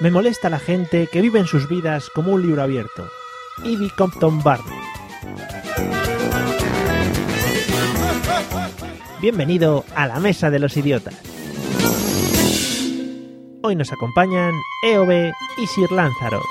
Me molesta la gente que vive sus vidas como un libro abierto. Ivy Compton Barney. Bienvenido a la Mesa de los Idiotas. Hoy nos acompañan EOB y Sir Lanzarote.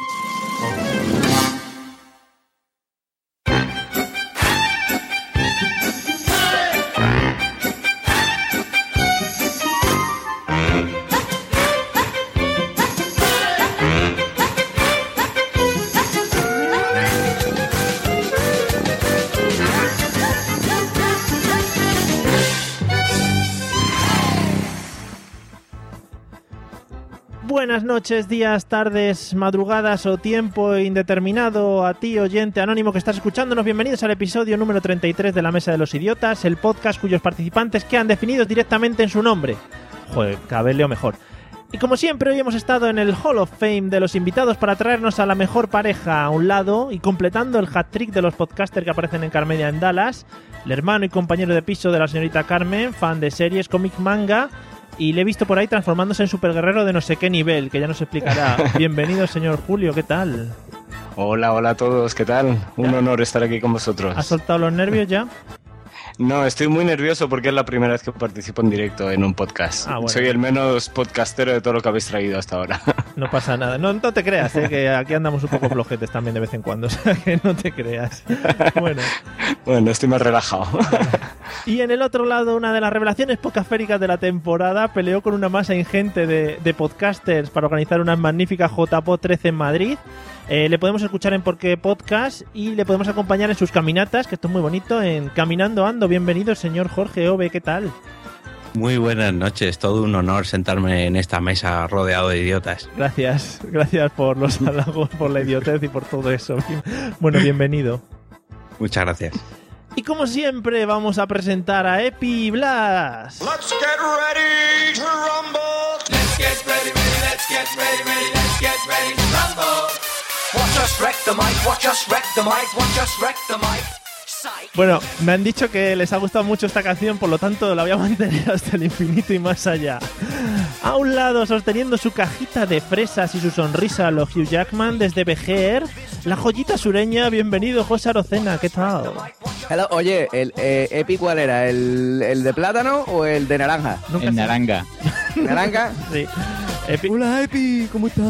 Noches, días, tardes, madrugadas o tiempo indeterminado a ti, oyente anónimo que estás escuchándonos. Bienvenidos al episodio número 33 de La Mesa de los Idiotas, el podcast cuyos participantes quedan definidos directamente en su nombre. Joder, cada leo mejor. Y como siempre, hoy hemos estado en el Hall of Fame de los invitados para traernos a la mejor pareja a un lado y completando el hat-trick de los podcasters que aparecen en Carmedia en Dallas, el hermano y compañero de piso de la señorita Carmen, fan de series, cómic, manga, y le he visto por ahí transformándose en superguerrero de no sé qué nivel, que ya nos explicará. Bienvenido, señor Julio, ¿qué tal? Hola, hola a todos, ¿qué tal? Un honor estar aquí con vosotros. ¿Has soltado los nervios ya? No, estoy muy nervioso porque es la primera vez que participo en directo en un podcast. Ah, bueno. Soy el menos podcastero de todo lo que habéis traído hasta ahora. No pasa nada. No, no te creas, ¿eh? que aquí andamos un poco flojetes también de vez en cuando. O sea, que no te creas. Bueno. bueno, estoy más relajado. Y en el otro lado, una de las revelaciones podcastféricas de la temporada peleó con una masa ingente de, de podcasters para organizar una magnífica JPO 13 en Madrid. Eh, le podemos escuchar en Porque Podcast y le podemos acompañar en sus caminatas, que esto es muy bonito, en Caminando Ando. Bienvenido, señor Jorge Ove, ¿qué tal? Muy buenas noches, todo un honor sentarme en esta mesa rodeado de idiotas. Gracias, gracias por los halagos, por la idiotez y por todo eso. Bueno, bienvenido. Muchas gracias. Y como siempre, vamos a presentar a Epi y Blas. Let's get ready to rumble. Let's get ready, ready, let's get ready, ready, let's get ready to rumble. Watch us wreck the mic, watch us wreck the mic, watch us wreck the mic. Bueno, me han dicho que les ha gustado mucho esta canción, por lo tanto la voy a mantener hasta el infinito y más allá. A un lado, sosteniendo su cajita de fresas y su sonrisa a lo Hugh Jackman desde BGR, la joyita sureña, bienvenido José Arocena, ¿qué tal? Hello, oye, el eh, Epi cuál era? ¿El, el de plátano o el de naranja? Nunca sé- naranja. ¿Naranja? Sí. Epi- Hola Epi, ¿cómo estás?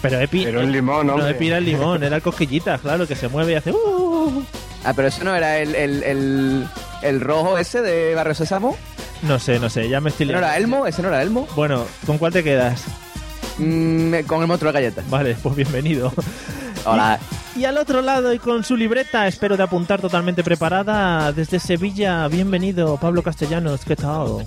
Pero Epi, Pero un limón, no, hombre. Epi era el limón, era el cosquillitas, claro, que se mueve y hace... "Uh". Ah, pero eso no era el, el, el, el rojo ese de Barrio Sésamo. No sé, no sé, ya me estoy ¿Ese no era. Elmo? ¿Ese no era Elmo? Bueno, ¿con cuál te quedas? Mm, con el monstruo de galletas. Vale, pues bienvenido. Hola. Y al otro lado y con su libreta, espero de apuntar totalmente preparada, desde Sevilla, bienvenido Pablo Castellanos, ¿qué tal?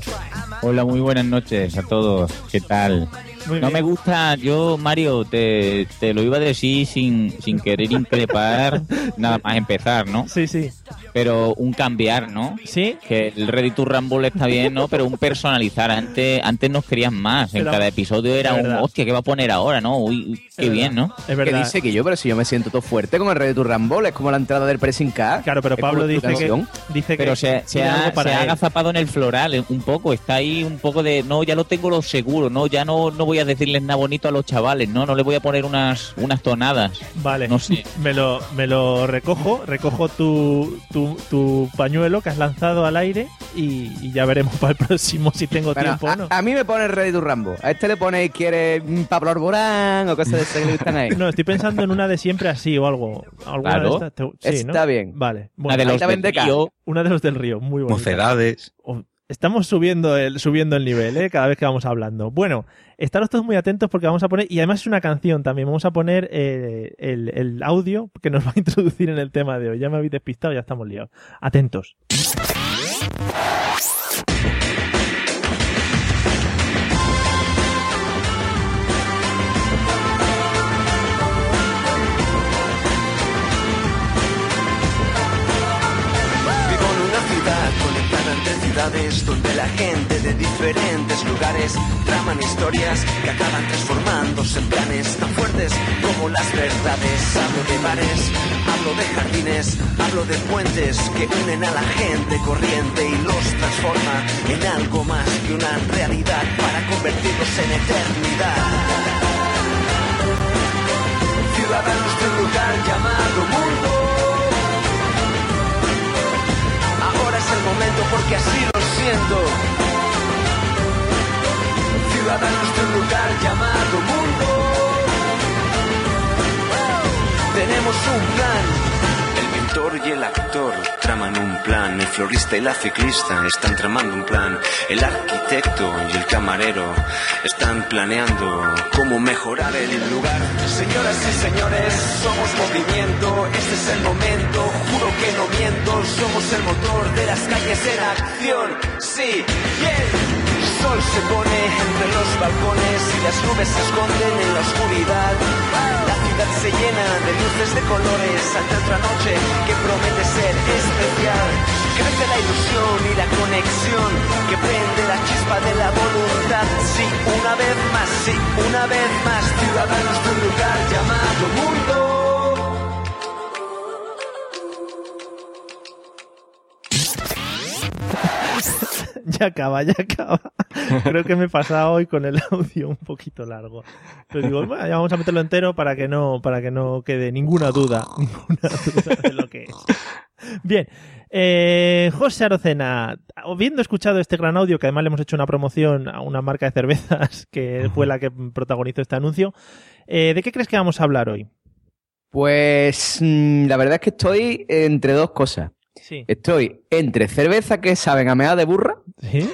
Hola, muy buenas noches a todos. ¿Qué tal? Muy No bien. me gusta, yo, Mario, te, te lo iba a decir sin, sin querer increpar, nada más empezar, ¿no? Sí, sí. Pero un cambiar, ¿no? ¿Sí? Que el Ready to Rumble está bien, ¿no? Pero un personalizar. Antes, antes nos querían más. En Pero- cada episodio era un, hostia, ¿qué va a poner ahora, no? Uy, uy, qué Es bien, verdad. ¿no? Es ¿Qué verdad. dice que yo? Pero si yo me siento todo fuerte con el Ready to Rumble, es como la entrada del Pressing Car. Claro, pero Pablo dice que, dice que Pero se, se ha, para se ha él. agazapado en el floral eh, un poco, está ahí un poco de, no, ya lo tengo lo seguro, no, ya no, no voy a decirles nada bonito a los chavales, no, no le voy a poner unas, unas tonadas. Vale, No sé. me, lo, me lo recojo, recojo tu, tu, tu pañuelo que has lanzado al aire y, y ya veremos para el próximo si tengo Bueno, tiempo o no. a, a mí me pone el Ready to Rumble. A este le pone quiere Pablo Arborán o cosas de esas que le gustan ahí. No, estoy pensando en una de siempre así o algo. ¿Alguna Claro. de estas? Está bien. Vale. Una de Bueno, los del una de los del río, muy bonita. Mocedades. Estamos subiendo el, subiendo el nivel, ¿eh? Cada vez que vamos hablando. Bueno, estaros todos muy atentos porque vamos a poner, y además es una canción también, vamos a poner eh, el, el audio que nos va a introducir en el tema de hoy. Ya me habéis despistado, ya estamos liados. Atentos. donde la gente de diferentes lugares traman historias que acaban transformándose en planes tan fuertes como las verdades. Hablo de bares, hablo de jardines, hablo de puentes que unen a la gente corriente y los transforma en algo más que una realidad para convertirlos en eternidad. Ciudadanos de un lugar llamado momento porque así lo siento. Ciudadanos de un lugar llamado mundo, tenemos un plan director y el actor traman un plan. El florista y la ciclista están tramando un plan. El arquitecto y el camarero están planeando cómo mejorar el lugar. Señoras y señores, somos movimiento. Este es el momento, juro que no miento. Somos el motor de las calles en acción. Sí, bien. El sol se pone entre los balcones y las nubes se esconden en la oscuridad. Se llena de luces de colores ante otra noche que promete ser especial. Crece la ilusión y la conexión que prende la chispa de la voluntad. Sí, una vez más, sí, una vez más, ciudadanos de un lugar llamado mundo. ya acaba, ya acaba. Creo que me he pasado hoy con el audio un poquito largo. Pero digo, bueno, ya vamos a meterlo entero para que no, para que no quede ninguna duda, ninguna duda de lo que es. Bien, eh, José Arocena, habiendo escuchado este gran audio, que además le hemos hecho una promoción a una marca de cervezas que fue la que protagonizó este anuncio, eh, ¿de qué crees que vamos a hablar hoy? Pues mm, la verdad es que estoy entre dos cosas. Sí. Estoy entre cerveza que saben a meada de burra. ¿Sí?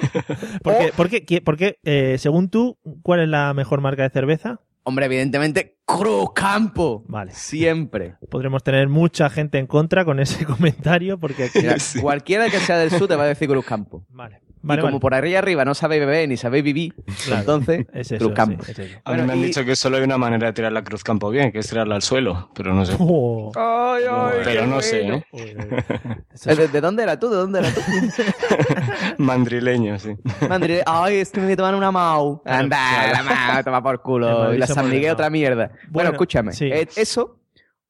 Porque, porque, qui- porque, eh, según tú, ¿cuál es la mejor marca de cerveza? Hombre, evidentemente, Cruz Campo. Vale. Siempre. Podremos tener mucha gente en contra con ese comentario porque aquí... Mira, Cualquiera que sea del sur te va a decir Cruz Campo. Vale. Y como vale. por arriba arriba no sabéis beber ni sabéis vivir, Claro. entonces, Es eso, Cruz Campo. sí, es eso. A mí Bueno, me han y- dicho que solo hay una manera de tirar la cruz campo bien, que es tirarla al suelo, pero no sé. Oh. Ay, ay, pero no sé. ¿eh? Uy, uy, uy. Eso ¿De, dónde era tú? ¿De dónde era tú? Mandrileño, sí. Madrid, ay, es que me tomar una Mau. Anda, la Mau, toma por culo. Y la San Miguel otra mierda. Bueno, Bueno, escúchame. sí. eh, eso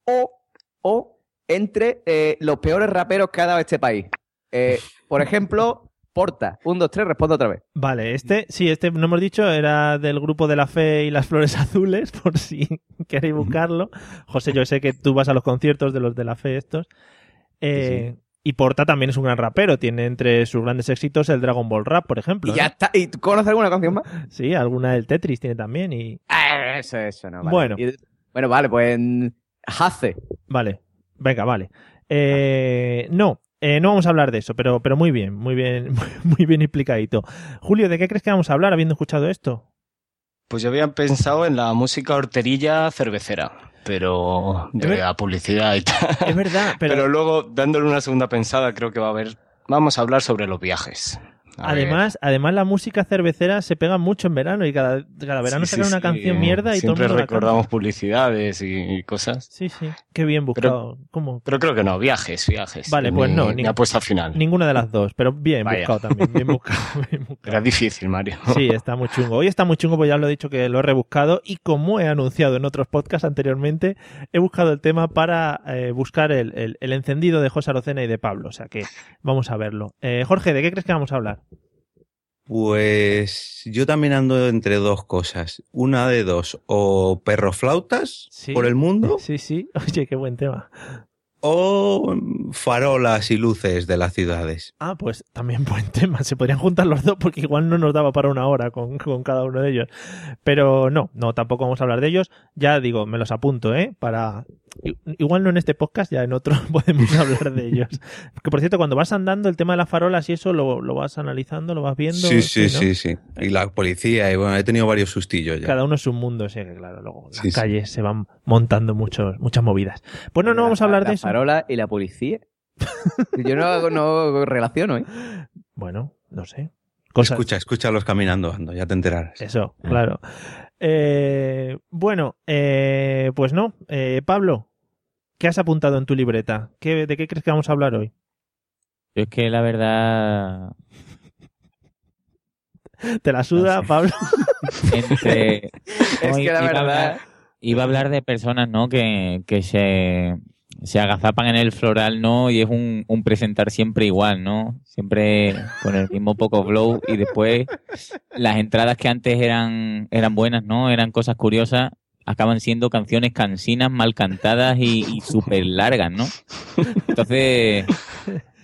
o, o entre eh, los peores raperos que ha dado este país. Eh, por ejemplo, Porta. Un, dos, tres, respondo otra vez. Vale, este, sí, este no hemos dicho, era del grupo de la fe y las flores azules, por si queréis buscarlo. José, yo sé que tú vas a los conciertos de los de la fe estos. Eh, Y Porta también es un gran rapero, tiene entre sus grandes éxitos el Dragon Ball Rap, por ejemplo. Y ya ¿no? está. ¿Y tú conoces alguna canción más? Sí, alguna del Tetris tiene también y... Ah, eso, eso, no. Vale. Bueno. Y- bueno, vale, pues. mm, Hace. Vale, venga, vale. Eh, no, eh, no vamos a hablar de eso, pero, pero muy bien, muy bien, muy bien explicadito. Julio, ¿de qué crees que vamos a hablar habiendo escuchado esto? Pues yo había pensado en la música horterilla cervecera, pero de la publicidad y tal. Es verdad, pero, Pero, luego, dándole una segunda pensada, creo que va a haber... Vamos a hablar sobre los viajes. A ver. además, además la música cervecera se pega mucho en verano y cada, cada verano Sí, sí, sacan una sí. canción mierda y todo el Siempre mundo la recordamos publicidades y, y cosas. Sí, sí, qué bien buscado. ¿Cómo? Pero creo que no, viajes, viajes. Vale, Es pues mi- no, ni- apuesta final. Ninguna de las dos, pero bien Vaya. buscado también, bien buscado, bien buscado. Era difícil, Mario. Sí, está muy chungo. Hoy está muy chungo, pues ya lo he dicho que lo he rebuscado y como he anunciado en otros podcasts anteriormente, he buscado el tema para eh, buscar el, el- el encendido de José Arocena y de Pablo. O sea que vamos a verlo. Eh, Jorge, ¿de qué crees que vamos a hablar? Pues yo también ando entre dos cosas. Una de dos, o perroflautas Sí. por el mundo, Sí, sí. Oye, qué buen tema. O farolas y luces de las ciudades. Ah, pues también buen tema. Se podrían juntar los dos porque igual no nos daba para una hora con, con cada uno de ellos. Pero no, no, tampoco vamos a hablar de ellos. Ya digo, me los apunto, ¿eh? Para. Igual no en este podcast, ya en otro podemos hablar de ellos. Que por cierto, cuando vas andando, el tema de las farolas y eso lo, lo vas analizando, lo vas viendo. Sí, sí, ¿no? sí, sí. Y la policía, y bueno, he tenido varios sustillos ya. Cada uno es un mundo, sí, que claro, luego las Sí, sí. calles se van montando muchos, muchas movidas. Bueno, no vamos a hablar la de eso. Farola y la policía. Yo no, no relaciono, ¿eh? Bueno, no sé. Cosas, Escucha, escúchalos caminando, ando, ya te enterarás. Eso, claro. Eh, bueno, eh, pues no. Eh, Pablo, ¿qué has apuntado en tu libreta? ¿Qué, ¿De qué crees que vamos a hablar hoy? Yo es que la verdad, ¿Te la suda, No sé. Pablo? entre... Es que la iba a verdad. hablar- iba a hablar de personas, ¿no? Que, que se, se agazapan en el floral, ¿no? Y es un, un presentar siempre igual, ¿no? Siempre con el mismo poco flow y después las entradas que antes eran, eran buenas, ¿no? Eran cosas curiosas, acaban siendo canciones cansinas, mal cantadas y, y súper largas, ¿no? Entonces,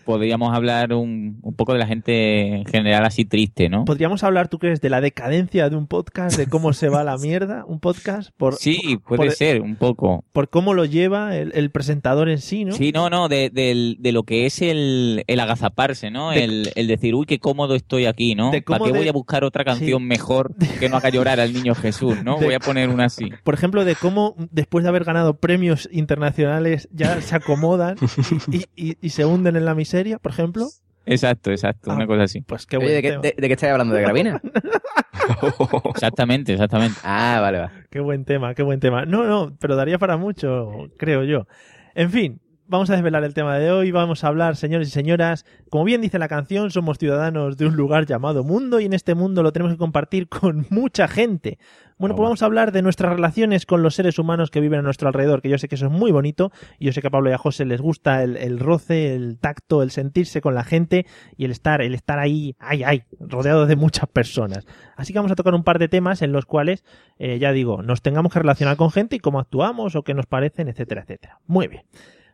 podríamos hablar un, un poco de la gente en general así triste, ¿no? ¿Podríamos hablar, tú crees, de la decadencia de un podcast, de cómo se va la mierda un podcast? Por, Sí, puede por- ser, un poco. por cómo lo lleva el, el presentador en sí, ¿no? Sí, no, no, de, del- de lo que es el, el agazaparse, ¿no? De- el, el decir, uy, qué cómodo estoy aquí, ¿no? de ¿Para qué de- voy a buscar otra canción Sí. mejor que no haga llorar al niño Jesús, ¿no? De- Voy a poner una así. Por ejemplo, de cómo después de haber ganado premios internacionales ya se acomodan y, y- y se hunden en la miseria, por ejemplo. Exacto, exacto, Ah. una cosa así. Pues qué Oye, buen ¿de, qué, de, de qué estáis hablando? ¿De Gravina? Exactamente, exactamente. ah, vale, vale. Qué buen tema, qué buen tema. No, no, pero daría para mucho, creo yo. En fin, vamos a desvelar el tema de hoy. Vamos a hablar, señores y señoras. Como bien dice la canción, somos ciudadanos de un lugar llamado mundo y en este mundo lo tenemos que compartir con mucha gente. Bueno, pues vamos a hablar de nuestras relaciones con los seres humanos que viven a nuestro alrededor, que yo sé que eso es muy bonito y yo sé que a Pablo y a José les gusta el, el roce, el tacto, el sentirse con la gente y el estar, el estar ahí, ay, ay, rodeado de muchas personas. Así que vamos a tocar un par de temas en los cuales eh, ya digo, nos tengamos que relacionar con gente y cómo actuamos o qué nos parecen, etcétera, etcétera. Muy bien.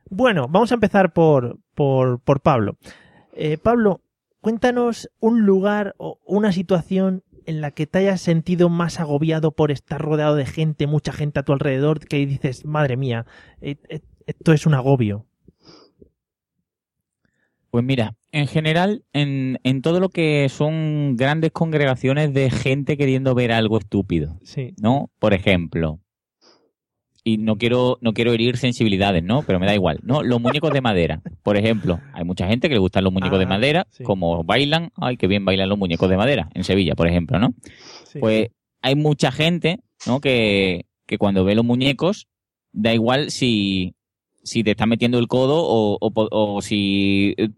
Bueno, vamos a empezar por, por, por Pablo. Eh, Pablo, cuéntanos un lugar o una situación en la que te hayas sentido más agobiado por estar rodeado de gente, mucha gente a tu alrededor, que dices, madre mía, eh, eh, esto es un agobio. Pues mira, en general, en, en todo lo que son grandes congregaciones de gente queriendo ver algo estúpido, Sí. ¿no? Por ejemplo, y no quiero, no quiero herir sensibilidades, ¿no? Pero me da igual, ¿no? Los muñecos de madera, por ejemplo. Hay mucha gente que le gustan los muñecos Ah, de madera, sí. como bailan, ay, qué bien bailan los muñecos de madera, en Sevilla, por ejemplo, ¿no? sí. Pues hay mucha gente, ¿no? Que, que cuando ve los muñecos, da igual si, si te está metiendo el codo o, o o si, eh,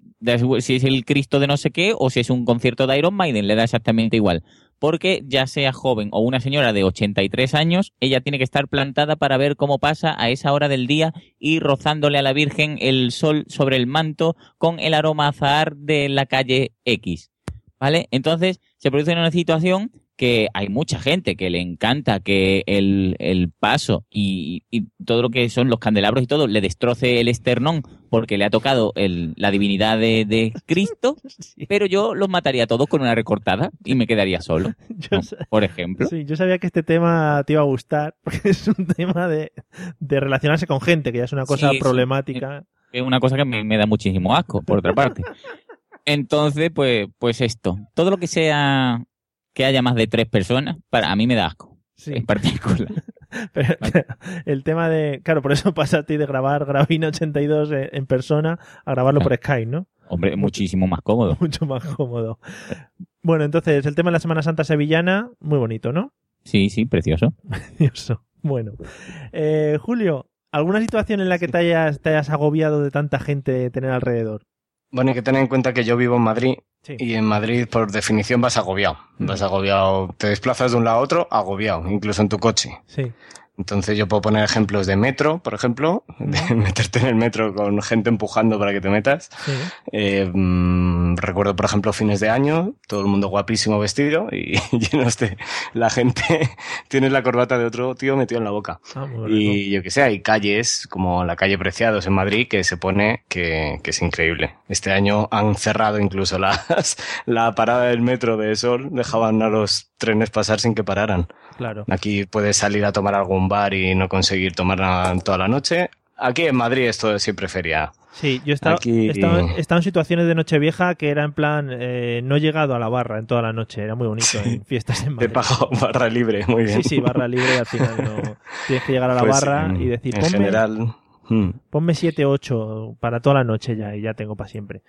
si es el Cristo de no sé qué o si es un concierto de Iron Maiden, le da exactamente igual. Porque ya sea joven o una señora de 83 años, ella tiene que estar plantada para ver cómo pasa a esa hora del día y rozándole a la Virgen el sol sobre el manto con el aroma azahar de la calle X. ¿Vale? Entonces se produce una situación que hay mucha gente que le encanta que el, el paso y, y todo lo que son los candelabros y todo le destroce el esternón porque le ha tocado el- la divinidad de, de Cristo, Sí. pero yo los mataría a todos con una recortada y me quedaría solo, Yo ¿no? sa- por ejemplo. Sí, yo sabía que este tema te iba a gustar, porque es un tema de, de relacionarse con gente, que ya es una cosa Sí, problemática. Es una cosa que me, me da muchísimo asco, por otra parte. Entonces, pues, pues esto, todo lo que sea que haya más de tres personas, para a mí me da asco, Sí, en particular. pero el tema de. Claro, por eso pasa a ti de grabar Gravina 82 en, en persona a grabarlo por Skype, ¿no? Hombre, muchísimo más cómodo. Mucho más cómodo. Bueno, entonces, el tema de la Semana Santa sevillana, muy bonito, ¿no? Sí, sí, precioso. Precioso. Bueno. Eh, Julio, ¿alguna situación en la que te hayas, te hayas agobiado de tanta gente tener alrededor? Bueno, hay que tener en cuenta que yo vivo en Madrid Sí. y en Madrid, por definición, vas agobiado. Vas agobiado, te desplazas de un lado a otro, agobiado, incluso en tu coche. Sí. Entonces yo puedo poner ejemplos de metro, por ejemplo, de meterte en el metro con gente empujando para que te metas. sí. Eh, mm, recuerdo, por ejemplo, fines de año, todo el mundo guapísimo vestido y llenos de... La gente tiene la corbata de otro tío metido en la boca. Ah. Y yo que sé, hay calles como la calle Preciados en Madrid que se pone que, que es increíble. Este año han cerrado incluso las, la parada del metro de Sol, dejaban a los trenes pasar sin que pararan. Claro. Aquí puedes salir a tomar algún bar y no conseguir tomar nada toda la noche. Aquí en Madrid esto es siempre feria. Sí, yo he estado, Aquí- he estado, he estado en situaciones de Nochevieja que era en plan, eh, no he llegado a la barra en toda la noche, era muy bonito Sí. en fiestas en Te Madrid. pago barra libre, muy bien. Sí, sí, barra libre al final no. Tienes que llegar a la Pues, barra y decir, En ponme, general... mm. ponme 7, 8 para toda la noche ya y ya tengo para siempre.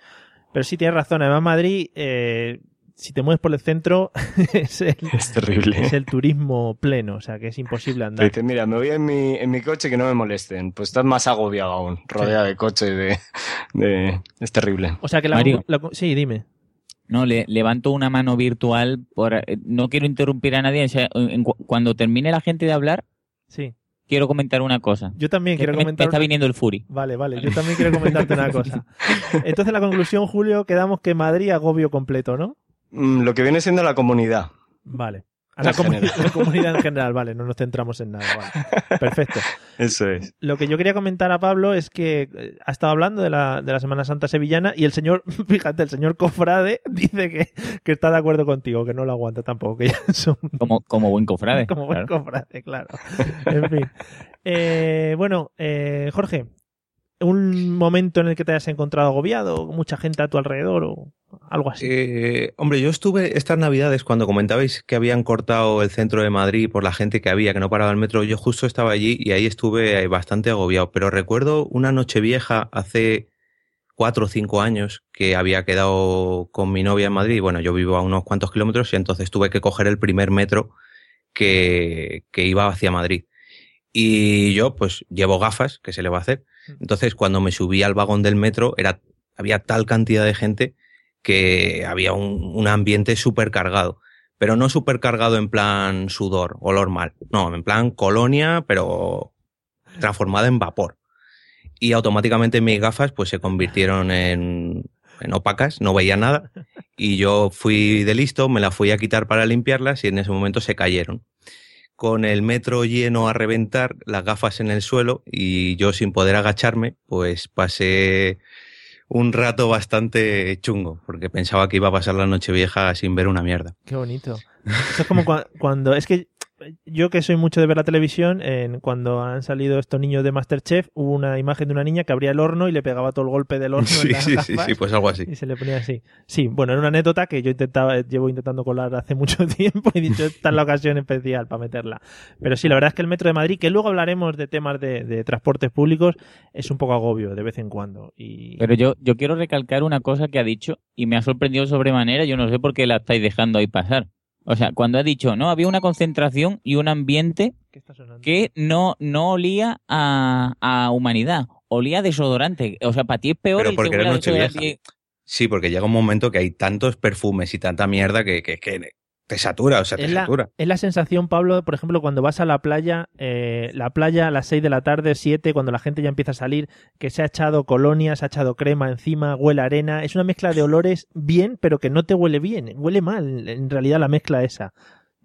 Pero sí tienes razón, además Madrid, eh, si te mueves por el centro, es el, Es terrible. es el turismo pleno, o sea que es imposible andar. dice, mira, me voy en mi, en mi coche que no me molesten. Pues estás más agobiado aún, rodeado de coches. De, de... Es terrible. O sea que la, Mario. la- sí, dime. No, le levanto una mano virtual por eh, no quiero interrumpir a nadie. o sea, en cu- cuando termine la gente de hablar, Sí. quiero comentar una cosa. Yo también quiero me, me comentar está viniendo el Fury. Vale, vale. Yo también quiero comentarte una cosa. Entonces, la conclusión, Julio, quedamos que Madrid agobio completo, ¿no? Mm, Lo que viene siendo la comunidad. Vale. A la, general. la comunidad en general, vale, no nos centramos en nada. Vale. Perfecto. Eso es. Lo que yo quería comentar a Pablo es que eh, ha estado hablando de la, de la Semana Santa sevillana y el señor, fíjate, el señor Cofrade dice que, que está de acuerdo contigo, que no lo aguanta tampoco, que ya es un Como, como buen cofrade. como buen claro. cofrade, claro. En fin. Eh, bueno, eh, Jorge, un momento en el que te hayas encontrado agobiado, mucha gente a tu alrededor o algo así. Eh, hombre, yo estuve estas navidades cuando comentabais que habían cortado el centro de Madrid por la gente que había, que no paraba el metro. Yo justo estaba allí y ahí estuve eh, bastante agobiado. Pero recuerdo una noche vieja hace cuatro o cinco años que había quedado con mi novia en Madrid. Bueno, yo vivo a unos cuantos kilómetros y entonces tuve que coger el primer metro que, que iba hacia Madrid. Y yo, pues, llevo gafas, que se le va a hacer. Entonces, cuando me subí al vagón del metro, era, había tal cantidad de gente que había un, ambiente súper cargado. Pero no súper cargado en plan sudor, olor mal. No, en plan colonia, pero transformada en vapor. Y automáticamente mis gafas pues se convirtieron en, en opacas, no veía nada. Y yo fui de listo, me las fui a quitar para limpiarlas y en ese momento se cayeron. Con el metro lleno a reventar, las gafas en el suelo y yo sin poder agacharme, pues pasé un rato bastante chungo, porque pensaba que iba a pasar la noche vieja sin ver una mierda. Qué bonito. Es como cua- cuando. Es que yo que soy mucho de ver la televisión, en, cuando han salido estos niños de Masterchef, hubo una imagen de una niña que abría el horno y le pegaba todo el golpe del horno en Sí, las sí, sí, gafas sí, pues algo así. y se le ponía así. Sí, bueno, era una anécdota que yo intentaba, llevo intentando colar hace mucho tiempo y he dicho, esta es la ocasión especial para meterla. Pero sí, la verdad es que el metro de Madrid, que luego hablaremos de temas de, de transportes públicos, es un poco agobio de vez en cuando. Y... Pero yo, yo quiero recalcar una cosa que ha dicho y me ha sorprendido sobremanera. Yo no sé por qué la estáis dejando ahí pasar. O sea, cuando ha dicho, no, había una concentración y un ambiente que no, no olía a, a humanidad, olía a desodorante. O sea, para ti es peor Pero el porque que era huela a Nochevieja. desodorante. Sí, porque llega un momento que hay tantos perfumes y tanta mierda que, que, que te satura, o sea, te Es la, satura. es la sensación, Pablo, por ejemplo, cuando vas a la playa, eh, la playa a las 6 de la tarde, 7, cuando la gente ya empieza a salir, que se ha echado colonia, se ha echado crema encima, huele a arena. Es una mezcla de olores bien, pero que no te huele bien. Huele mal, en realidad, la mezcla esa.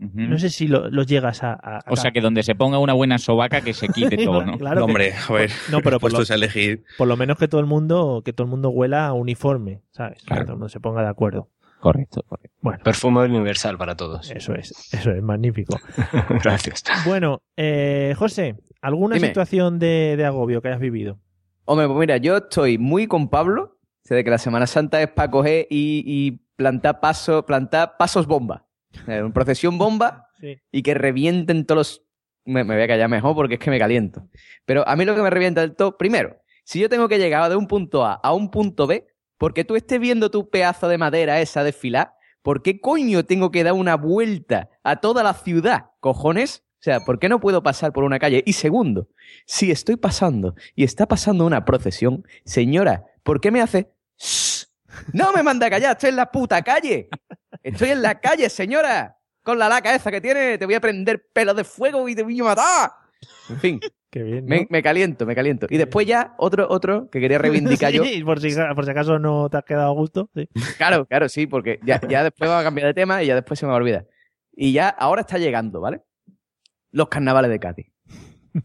No sé si lo- los llegas a... a- a- O sea, que donde se ponga una buena sobaca que se quite todo, ¿no? Claro que- Hombre, a ver, No, pero por lo, a elegir. por lo menos que todo el mundo que todo el mundo huela a uniforme, ¿sabes? Que todo el mundo se ponga de acuerdo. Correcto, correcto. Bueno, Perfume universal para todos. eso es, eso es magnífico. Gracias. Bueno, eh, José, ¿alguna Dime. situación de, de agobio que hayas vivido? Hombre, pues mira, yo estoy muy con Pablo, o sea, de que la Semana Santa es para coger y, y plantar, paso, plantar pasos bomba. Eh, Una procesión bomba Sí. y que revienten todos los... Me, me voy a callar mejor porque es que me caliento. Pero a mí lo que me revienta del todo, primero, si yo tengo que llegar de un punto A a un punto B, porque tú estés viendo tu pedazo de madera esa desfilar, ¿por qué coño tengo que dar una vuelta a toda la ciudad? ¿Cojones? O sea, ¿por qué no puedo pasar por una calle? Y segundo, si estoy pasando y está pasando una procesión, señora, ¿por qué me hace... "Shh"? No me manda a callar, estoy en la puta calle. Estoy en la calle, señora. Con la laca esa que tiene, te voy a prender pelos de fuego y te voy a matar. En fin, Qué bien. ¿no? me, me caliento, me caliento. Y después ya, otro, otro que quería reivindicar yo. Sí, por si, por si acaso no te has quedado a gusto. sí. Claro, claro, sí, porque ya, ya después va a cambiar de tema y ya después se me va a olvidar. Y ya, ahora está llegando, ¿vale? Los carnavales de Cádiz.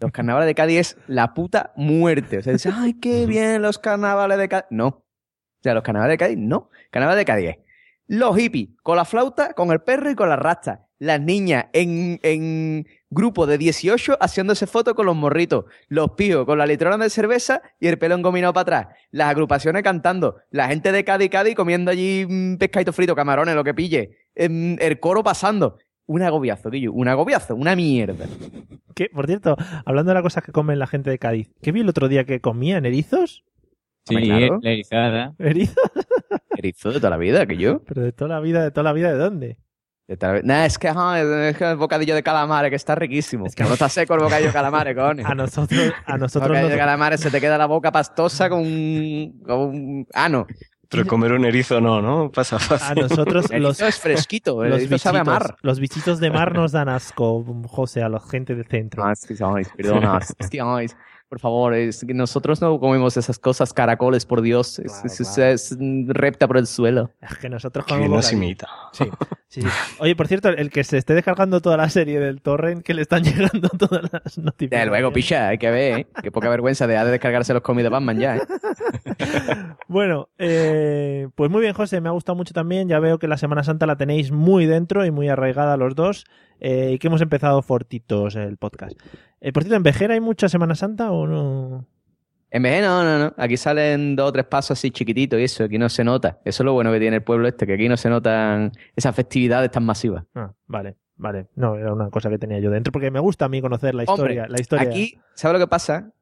Los carnavales de Cádiz es la puta muerte. O sea, dice, ay, qué bien los carnavales de Cádiz. No. O sea, los carnavales de Cádiz, no. Carnavales de Cádiz es los hippies con la flauta, con el perro y con la rasta. Las niñas en, en grupo de 18 haciéndose fotos con los morritos. Los pijos con la litrona de cerveza y el pelo engominado para atrás. Las agrupaciones cantando. La gente de Cádiz, Cádiz comiendo allí mm, pescadito frito, camarones, lo que pille. Em, el coro pasando. Un agobiazo, Guillo. Un agobiazo. Una mierda. Que, por cierto, hablando de las cosas que comen la gente de Cádiz, ¿qué vi el otro día que comían? ¿Erizos? Sí, la erizada. ¿Erizos? Erizo de toda la vida, que yo. Pero de toda la vida, de toda la vida, ¿de dónde? Nah, es que, ajá, es que el bocadillo de calamares, que está riquísimo. Es que- no está seco el bocadillo de calamares, coño. A nosotros, a nosotros bocadillo nos- de calamares se te queda la boca pastosa con un... Con un... Ah, no. Pero comer un erizo no, ¿no? Pasa a fácil. nosotros El los, erizo es fresquito. El los erizo sabe a bichitos, mar. los bichitos de mar nos dan asco, José, a la gente del centro. Ah, es que, ay, perdona, es que, Por favor, es que nosotros no comemos esas cosas, caracoles, por Dios. Es, Claro, es- es- claro. es, repta por el suelo. Es que nosotros Que comemos nos bocadillo. imita. Sí, sí, sí. Oye, por cierto, el que se esté descargando toda la serie del torrent, que le están llegando todas las notificaciones. Luego, picha, hay que ver, ¿eh? Qué poca vergüenza de, de descargarse los cómics de Batman ya, ¿eh? Bueno, eh, pues muy bien, José, me ha gustado mucho también. Ya veo que la Semana Santa la tenéis muy dentro y muy arraigada los dos. Eh, y que hemos empezado fortitos el podcast. Eh, por cierto, ¿en Vejera hay mucha Semana Santa o no? En de no, no, no. Aquí salen dos o tres pasos así chiquititos y eso, aquí no se nota. Eso es lo bueno que tiene el pueblo este, que aquí no se notan esas festividades tan masivas. Ah, vale, vale. No, era una cosa que tenía yo dentro porque me gusta a mí conocer la historia. Hombre, la historia. Aquí, ¿sabes lo que pasa?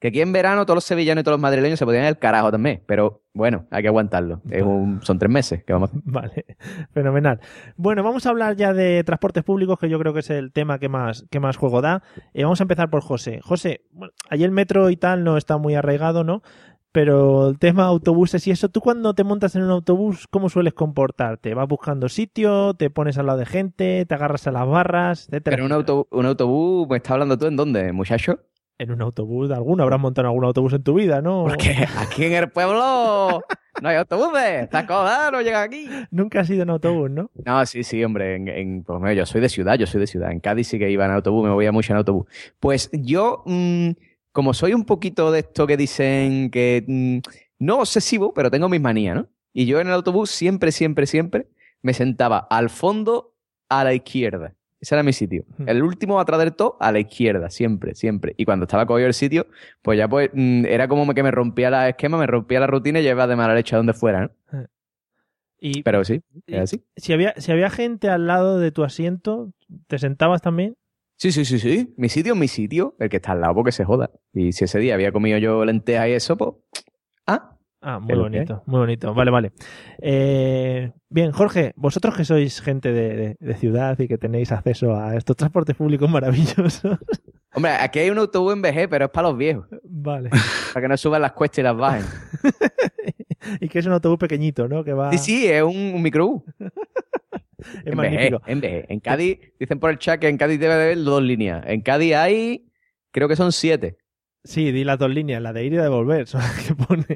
Que aquí en verano todos los sevillanos y todos los madrileños se podían ir al carajo también. Pero bueno, hay que aguantarlo. Es un- son tres meses que vamos a. Vale, fenomenal. Bueno, vamos a hablar ya de transportes públicos, que yo creo que es el tema que más, que más juego da. Eh, vamos a empezar por José. José, bueno, allí el metro y tal no está muy arraigado, ¿no? Pero el tema autobuses y eso, tú cuando te montas en un autobús, ¿cómo sueles comportarte? ¿Vas buscando sitio? ¿Te pones al lado de gente? ¿Te agarras a las barras? Etcétera, Pero un, autobús, un autobús, ¿me estás hablando tú en dónde, muchacho? En un autobús de alguno, habrás montado en algún autobús en tu vida, ¿no? Porque aquí en el pueblo no hay autobuses. Estas cosas no llegan aquí. Nunca has ido en autobús, ¿no? No, sí, sí, hombre. En, en- pues, mira, yo soy de ciudad, yo soy de ciudad. En Cádiz sí que iba en autobús, me movía mucho en autobús. Pues yo, mm, como soy un poquito de esto que dicen que mm, no obsesivo, pero tengo mis manías, ¿no? Y yo en el autobús siempre, siempre, siempre me sentaba al fondo a la izquierda. Ese era mi sitio. Hmm. El último atrás del todo a la izquierda, siempre, siempre. Y cuando estaba cogido el sitio, pues ya pues mm, era como que me rompía la esquema, me rompía la rutina y llevaba de mala leche a donde fuera, ¿no? Y, Pero sí, era así. si, había, si había gente al lado de tu asiento, ¿te sentabas también? Sí, sí, sí, sí. Mi sitio es mi sitio. El que está al lado porque se joda. Y si ese día había comido yo lentejas y eso, pues... Ah, muy bonito, muy bonito. Vale, vale. Eh, bien, Jorge, vosotros que sois gente de, de- de ciudad y que tenéis acceso a estos transportes públicos maravillosos. hombre, aquí hay un autobús en VG, pero es para los viejos. vale. Para que no suban las cuestas y las bajen. y que es un autobús pequeñito, ¿no? Que va. Sí, sí, es un, un microbús. es En VG, magnífico. en VG. En Cádiz, dicen por el chat que en Cádiz debe de haber dos líneas. En Cádiz hay, creo que son siete. Sí, di las dos líneas, la de ir y la de volver, son las que ponen.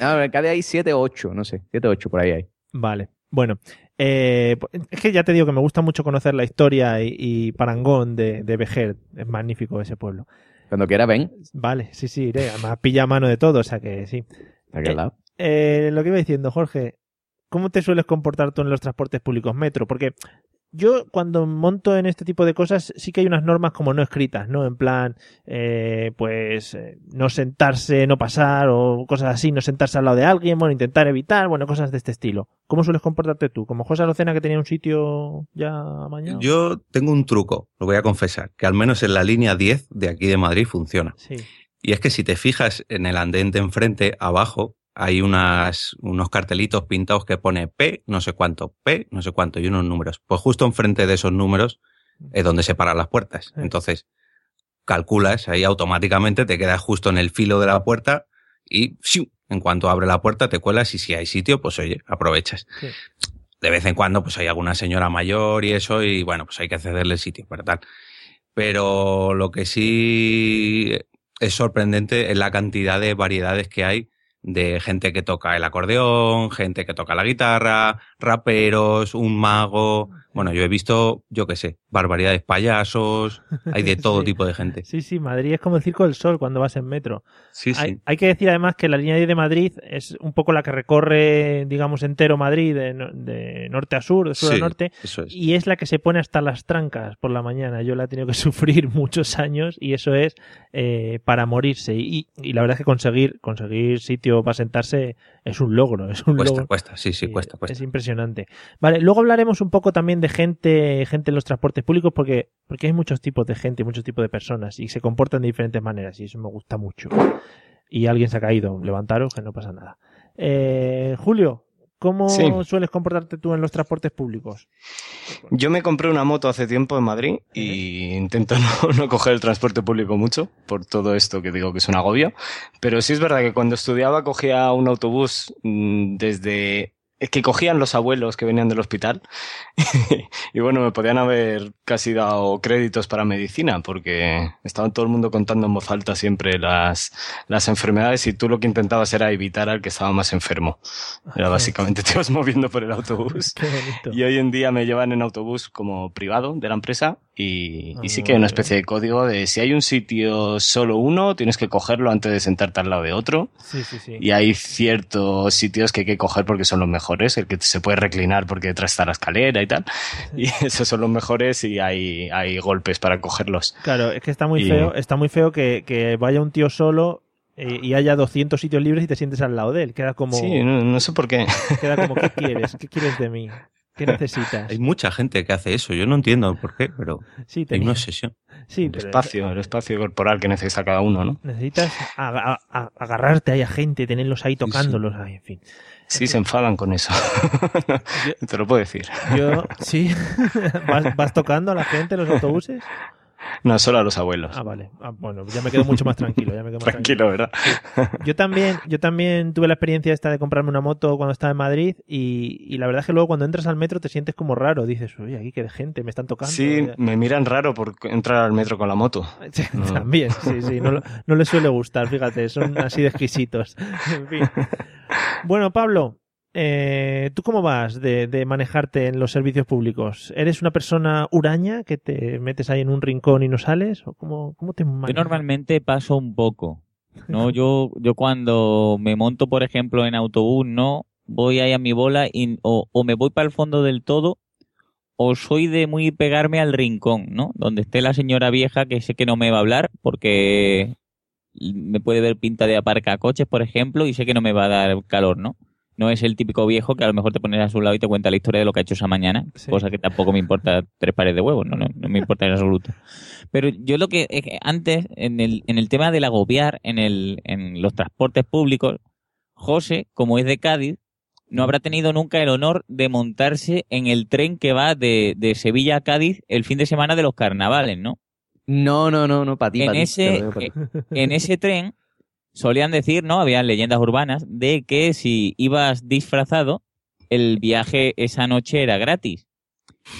No, en Cádiz hay siete o ocho, no sé. Siete o ocho por ahí hay. Vale. Bueno, eh, es que ya te digo que me gusta mucho conocer la historia y, y parangón de, de Vejer. Es magnífico ese pueblo. Cuando quiera ven. Vale, sí, sí, iré. Además, pilla mano de todo, o sea que sí. De aquel Eh, lado. Eh, lo que iba diciendo, Jorge, ¿cómo te sueles comportar tú en los transportes públicos metro? Porque yo cuando monto en este tipo de cosas sí que hay unas normas como no escritas, ¿no? En plan, eh, pues eh, no sentarse, no pasar o cosas así, no sentarse al lado de alguien, bueno, intentar evitar, bueno, cosas de este estilo. ¿Cómo sueles comportarte tú? ¿Como José Arocena que tenía un sitio ya mañana? Yo tengo un truco, lo voy a confesar, que al menos en la línea 10 de aquí de Madrid funciona. Sí. Y es que si te fijas en el andén de enfrente, abajo, hay unas, unos cartelitos pintados que pone P, no sé cuánto, P, no sé cuánto, y unos números. Pues justo enfrente de esos números es donde se paran las puertas. Entonces, calculas ahí automáticamente, te quedas justo en el filo de la puerta y ¡siu! en cuanto abre la puerta te cuelas y si hay sitio, pues oye, aprovechas. Sí. De vez en cuando, pues hay alguna señora mayor y eso, y bueno, pues hay que cederle el sitio para tal. Pero lo que sí es sorprendente es la cantidad de variedades que hay de gente que toca el acordeón, gente que toca la guitarra, raperos, un mago. Bueno, yo he visto, yo qué sé, barbaridades, payasos, hay de todo Sí. tipo de gente. Sí, sí, Madrid es como el Circo del Sol cuando vas en metro. Sí, sí. Hay, que decir además que la línea 10 de Madrid es un poco la que recorre, digamos, entero Madrid de, de norte a sur, de sur a norte, Eso es. y es la que se pone hasta las trancas por la mañana. Yo la he tenido que sufrir muchos años y eso es eh, para morirse. Y, y la verdad es que conseguir, conseguir sitio para sentarse es un logro, es un Cuesta, logro. cuesta, sí, sí, Sí, cuesta, cuesta. Es impresionante. Vale, luego hablaremos un poco también de gente, gente en los transportes públicos, porque, porque hay muchos tipos de gente, muchos tipos de personas, y se comportan de diferentes maneras, y eso me gusta mucho. Y alguien se ha caído, levantaros, que no pasa nada. Eh, Julio, ¿cómo Sí. sueles comportarte tú en los transportes públicos? Yo me compré una moto hace tiempo en Madrid y intento no, no coger el transporte público mucho por todo esto que digo que es un agobio. Pero sí es verdad que cuando estudiaba cogía un autobús mm, desde que cogían los abuelos que venían del hospital y bueno, me podían haber casi dado créditos para medicina porque estaban todo el mundo contando en voz alta siempre las, las enfermedades y tú lo que intentabas era evitar al que estaba más enfermo. Era básicamente te ibas moviendo por el autobús. Y hoy en día me llevan en autobús como privado de la empresa y, y sí Ah, que hay una especie de código de si hay un sitio solo uno, tienes que cogerlo antes de sentarte al lado de otro. Sí, sí, sí. Y hay ciertos sitios que hay que coger porque son los mejores, el que se puede reclinar porque detrás está la escalera y tal. Y esos son los mejores y hay, hay golpes para cogerlos. Claro, es que está muy Y- feo, está muy feo que, que vaya un tío solo eh, y haya 200 sitios libres y te sientes al lado de él. Queda como, Sí, no, no sé por qué. queda como ¿qué quieres? ¿Qué quieres de mí? ¿Qué necesitas? Hay mucha gente que hace eso. Yo no entiendo por qué, pero Sí, hay una obsesión. sí, El pero espacio, el espacio corporal que necesita cada uno, ¿no? necesitas aga- a- a- agarrarte ahí a gente, tenerlos ahí tocándolos, ay, en fin. Sí, se enfadan con eso. Te lo puedo decir. Yo, sí, ¿Vas, vas tocando a la gente en los autobuses? No, solo a los abuelos. Ah, vale. Ah, bueno, ya me quedo mucho más tranquilo. Ya me quedo más Tranquilo, ¿verdad? Yo también, yo también tuve la experiencia esta de comprarme una moto cuando estaba en Madrid y, y la verdad es que luego cuando entras al metro te sientes como raro. Dices, oye, aquí qué gente, me están tocando. Sí, me miran raro por entrar al metro con la moto. Sí, No. También, sí, sí, no, no les suele gustar, fíjate, son así de exquisitos. En fin. Bueno, Pablo, eh, ¿tú cómo vas de, de manejarte en los servicios públicos? ¿Eres una persona huraña que te metes ahí en un rincón y no sales? ¿O cómo, cómo te Yo manejas? normalmente paso un poco. No, yo, yo cuando me monto, por ejemplo, en autobús, no voy ahí a mi bola y, o, o me voy para el fondo del todo, o soy de muy pegarme al rincón, ¿no? Donde esté la señora vieja que sé que no me va a hablar porque me puede ver pinta de aparca coches, por ejemplo, y sé que no me va a dar calor, ¿no? No es el típico viejo que a lo mejor te pones a su lado y te cuenta la historia de lo que ha hecho esa mañana, Sí. cosa que tampoco me importa tres pares de huevos, no, no, no me importa en absoluto. Pero yo lo que, es que antes, en el, en el tema del agobiar en, el, en los transportes públicos, José, como es de Cádiz, no habrá tenido nunca el honor de montarse en el tren que va de, de Sevilla a Cádiz el fin de semana de los carnavales, ¿no? No, no, no, no, para ti, En pa' ti, ese, pa' ti. en ese tren solían decir, ¿no? Había leyendas urbanas de que si ibas disfrazado, el viaje esa noche era gratis.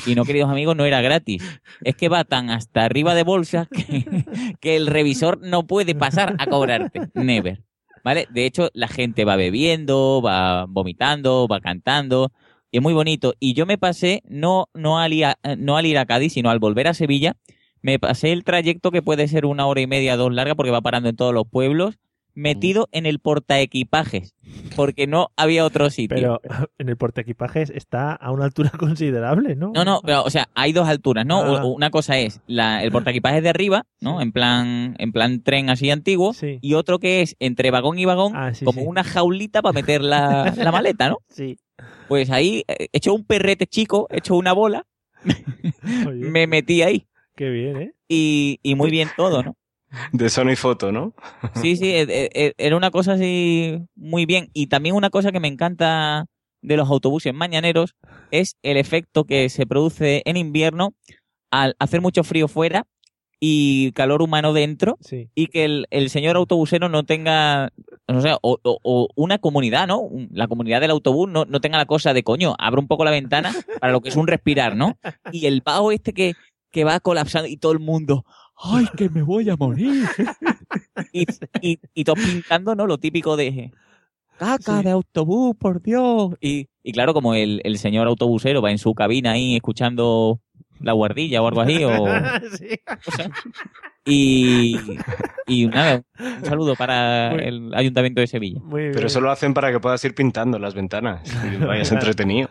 Y no, queridos amigos, no era gratis. Es que va tan hasta arriba de bolsas que, el revisor no puede pasar a cobrarte. Never. ¿Vale? De hecho, la gente va bebiendo, va vomitando, va cantando. Y es muy bonito. Y yo me pasé, no, no, al ir a, no al ir a Cádiz, sino al volver a Sevilla, me pasé el trayecto que puede ser una hora y media, dos larga, porque va parando en todos los pueblos, metido en el portaequipajes, porque no había otro sitio. Pero en el portaequipajes está a una altura considerable, ¿no? No, no, pero, o sea, hay dos alturas, ¿no? Ah. Una cosa es la, el portaequipajes de arriba, ¿no? En plan, en plan tren así antiguo. Sí. Y otro que es entre vagón y vagón, Ah, sí, como sí. una jaulita para meter la, la maleta, ¿no? Sí. Pues ahí, eh, hecho un perrete chico, hecho una bola, me metí ahí. Qué bien, ¿eh? Y, y muy bien todo, ¿no? De Sony Foto, ¿no? Sí, sí, e- e- e- era una cosa así muy bien. Y también una cosa que me encanta de los autobuses mañaneros es el efecto que se produce en invierno al hacer mucho frío fuera y calor humano dentro Sí. y que el, el señor autobusero no tenga, no sé, o, o- o una comunidad, ¿no? La comunidad del autobús no, no tenga la cosa de coño, abro un poco la ventana para lo que es un respirar, ¿no? Y el pavo este que, que va colapsando y todo el mundo, ¡ay, que me voy a morir! y, y, y todos pintando, ¿no? Lo típico de caca Sí. de autobús, por Dios. Y, y claro, como el, el señor autobusero va en su cabina ahí escuchando la guardilla o algo así, o, Sí. o sea, y, y nada, un saludo para Muy- el Ayuntamiento de Sevilla. Muy bien. Pero eso lo hacen para que puedas ir pintando las ventanas y vayas Claro. entretenido.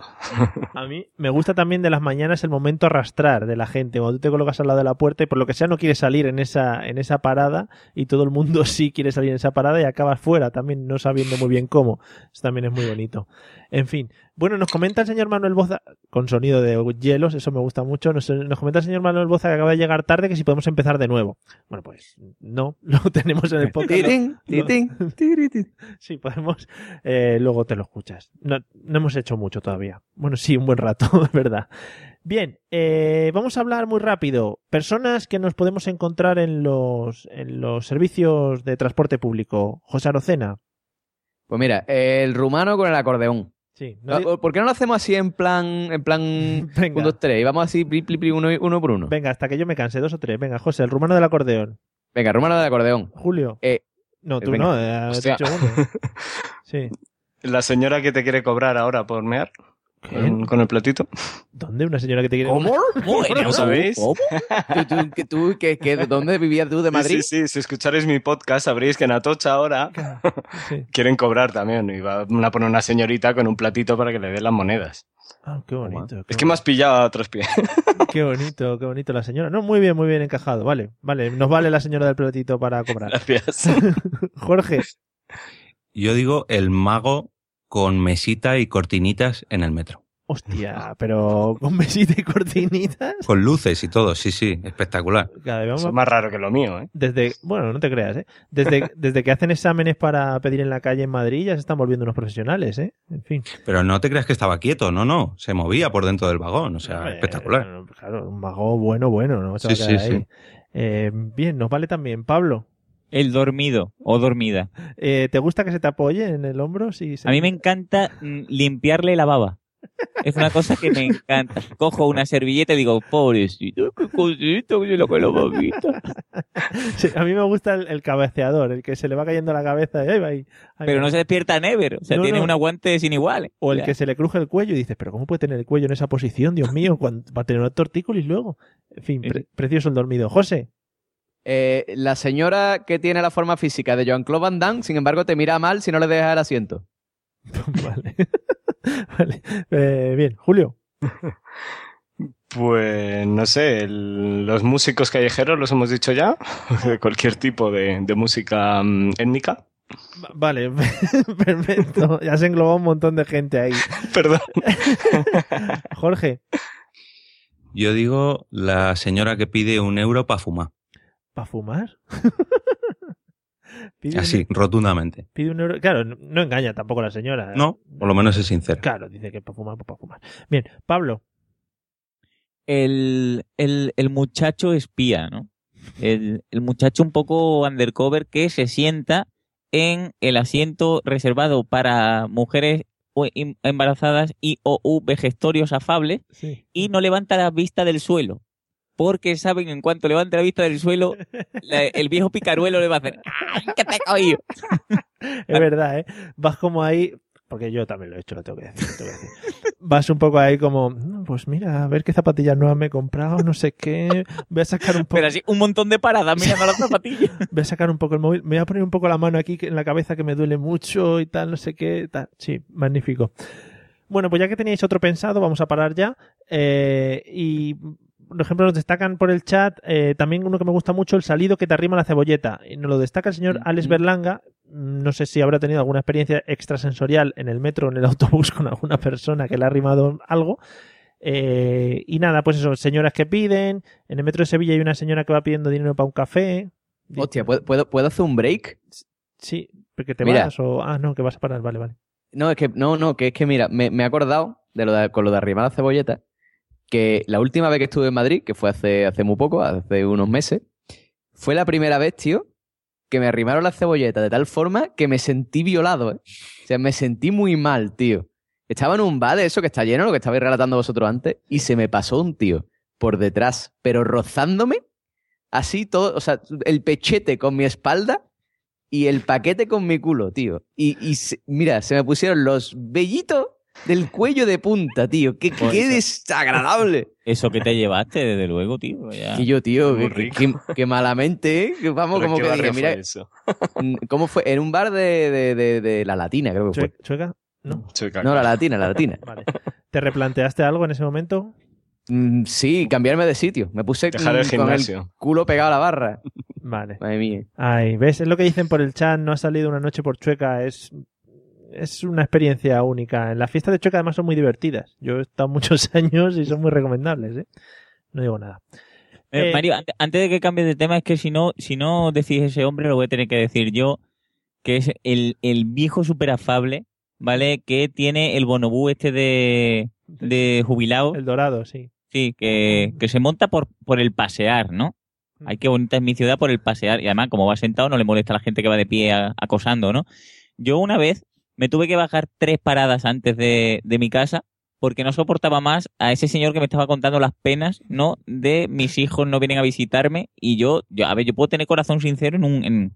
A mí me gusta también de las mañanas el momento arrastrar de la gente. Cuando tú te colocas al lado de la puerta y por lo que sea no quieres salir en esa, en esa parada y todo el mundo sí quiere salir en esa parada y acabas fuera también no sabiendo muy bien cómo. Eso también es muy bonito. En fin. Bueno, nos comenta el señor Manuel Boza, con sonido de hielos, eso me gusta mucho. Nos, nos comenta el señor Manuel Boza que acaba de llegar tarde que si podemos empezar de nuevo. Bueno, pues no, lo tenemos en el podcast. Tirirín. Sí, podemos. eh, luego te lo escuchas. No, no hemos hecho mucho todavía. Bueno, sí, un buen rato, es verdad. Bien, eh, vamos a hablar muy rápido. Personas que nos podemos encontrar en los, en los servicios de transporte público. José Arocena. Pues mira, el rumano con el acordeón. Sí. Sí. No Ah, ¿Por qué no lo hacemos así en plan, en plan Venga. 1, 2, 3? Y vamos así, pli, pli, pli, uno, uno por uno. Venga, hasta que yo me canse, dos o tres. Venga, José, el rumano del acordeón. Venga, rumano del acordeón. Julio. Eh, no, tú venga. no, eh, dicho uno. Sí. La señora que te quiere cobrar ahora por mear con, con el platito. ¿Dónde? ¿Una señora que te quiere... ¿Cómo? ¿No sabéis? ¿Cómo? ¿Tú, tú, que tú, que, que, ¿Dónde vivías tú de Madrid? Sí, sí, si escucharéis mi podcast sabréis que en Atocha ahora Sí. quieren cobrar también y van a poner una señorita con un platito para que le dé las monedas. Ah, qué bonito. Es que me has pillado a otros pies. Qué bonito, qué bonito la señora. No, muy bien, muy bien encajado. Vale, vale. Nos vale la señora del platito para cobrar. Gracias. Jorge. Yo digo el mago con mesita y cortinitas en el metro. Hostia, pero con mesita y cortinitas. Con luces y todo, sí, sí, espectacular. Cada vez Eso es más raro que lo mío, ¿eh? Desde, bueno, no te creas, ¿eh? Desde, desde que hacen exámenes para pedir en la calle en Madrid ya se están volviendo unos profesionales, ¿eh? En fin. Pero no te creas que estaba quieto, no, no, se movía por dentro del vagón, o sea, espectacular. Claro, un mago bueno, bueno, ¿no? Se va a Sí, quedar sí, ahí. sí. Eh, bien, nos vale también. Pablo, El dormido o dormida. eh, ¿te gusta que se te apoye en el hombro? Sí, se- A mí me encanta mm, limpiarle la baba. Es una cosa que me encanta. Cojo una servilleta y digo, pobrecito, qué cosito, que lo que lo babita. Sí, a mí me gusta el, el cabeceador, el que se le va cayendo la cabeza y ahí va ahí. ahí Pero va. no se despierta Never. O sea, No, tiene no. un aguante sin igual. O el que se le cruje el cuello y dices, pero ¿cómo puede tener el cuello en esa posición, Dios mío? cuando- Va a tener un tortícolis luego. En fin, pre- precioso el dormido. José, Eh, la señora que tiene la forma física de Jean-Claude Van Damme, sin embargo, te mira mal si no le dejas el asiento. vale. Vale. Eh, bien, Julio. Pues no sé, el- los músicos callejeros los hemos dicho ya, de cualquier tipo de, de música mm, étnica. Va- Vale, perfecto. Ya se englobó un montón de gente ahí. Perdón. Jorge, Yo digo la señora que pide un euro para fumar. ¿Para fumar? Pide un- Así, rotundamente. Pide un euro. Claro, no, engaña tampoco la señora. ¿eh? No, por lo menos es sincera. Claro, dice que para fumar, pues para fumar. Bien, Pablo. el, el, el muchacho espía, ¿no? El, el muchacho un poco undercover que se sienta en el asiento reservado para mujeres em- embarazadas y o u afables Sí. y no levanta la vista del suelo. Porque saben, en cuanto levante la vista del suelo, la- el viejo picaruelo le va a hacer ¡Ay, que te he cogido! Es verdad, ¿eh? Vas como ahí, porque yo también lo he hecho, lo tengo que decir. tengo que decir. Vas un poco ahí como, "No, pues mira, a ver qué zapatillas nuevas me he comprado, no sé qué. Voy a sacar un poco, Pero así, un montón de paradas mirando las zapatillas. voy a sacar un poco el móvil, me voy a poner un poco la mano aquí en la cabeza que me duele mucho y tal, no sé qué, tal. Sí, magnífico. Bueno, pues ya que teníais otro pensado, vamos a parar ya. Eh, y, por ejemplo, nos destacan por el chat eh, también uno que me gusta mucho, el salido que te arrima la cebolleta. Y nos lo destaca el señor Alex Ujú. Berlanga. No sé si habrá tenido alguna experiencia extrasensorial en el metro o en el autobús con alguna persona que le ha arrimado algo. Eh, y nada, pues eso, señoras que piden. En el metro de Sevilla hay una señora que va pidiendo dinero para un café. Hostia, ¿puedo, puedo, puedo hacer un break? Sí, porque te Mira. vas o... Ah, no, que vas a parar, vale, vale. No, es que, no, no, que es que mira, me, me he acordado de lo de, con lo de arrimar la cebolleta, que la última vez que estuve en Madrid, que fue hace, hace muy poco, hace unos meses, fue la primera vez, tío, que me arrimaron la cebolleta de tal forma que me sentí violado, ¿eh? O sea, me sentí muy mal, tío. Estaba en un bar de eso que está lleno, lo que estabais relatando vosotros antes, y se me pasó un tío por detrás, pero rozándome, así todo, o sea, el pechete con mi espalda y el paquete con mi culo, tío. Y, mira, se me pusieron los vellitos del cuello de punta, tío. ¡Qué, qué eso. desagradable! Eso que te llevaste, desde luego, tío. ya. Y yo, tío, que, que- que malamente, ¿eh? Que vamos, ¿Pero como qué que fue mira, eso? mm, ¿cómo fue? En un bar de, de, de- de la Latina, creo que fue. Chue- ¿Chueca? No. Chueca. No, la Latina, la Latina. Vale. ¿Te replanteaste algo en ese momento? Mm, sí, cambiarme de sitio. Me puse Dejar el con el gimnasio. culo pegado a la barra. Vale. Madre mía. Ay, ¿ves? Es lo que dicen por el chat, no ha salido una noche por Chueca, es, es una experiencia única. Las fiestas de Chueca además son muy divertidas. Yo he estado muchos años y son muy recomendables, ¿eh? No digo nada. Eh, Eh, Mario, ante- antes de que cambies de tema, es que si no, si no decís ese hombre, lo voy a tener que decir yo, que es el, el viejo super afable, ¿vale? Que tiene el bonobú este de, de jubilado, El dorado, sí. sí, que, que se monta por, por el pasear, ¿no? Ay, qué bonita es mi ciudad por el pasear. Y además, como va sentado, no le molesta a la gente que va de pie a- acosando, ¿no? Yo una vez me tuve que bajar tres paradas antes de, de mi casa porque no soportaba más a ese señor que me estaba contando las penas, ¿no? De mis hijos no vienen a visitarme y yo, yo a ver, yo puedo tener corazón sincero en un, en,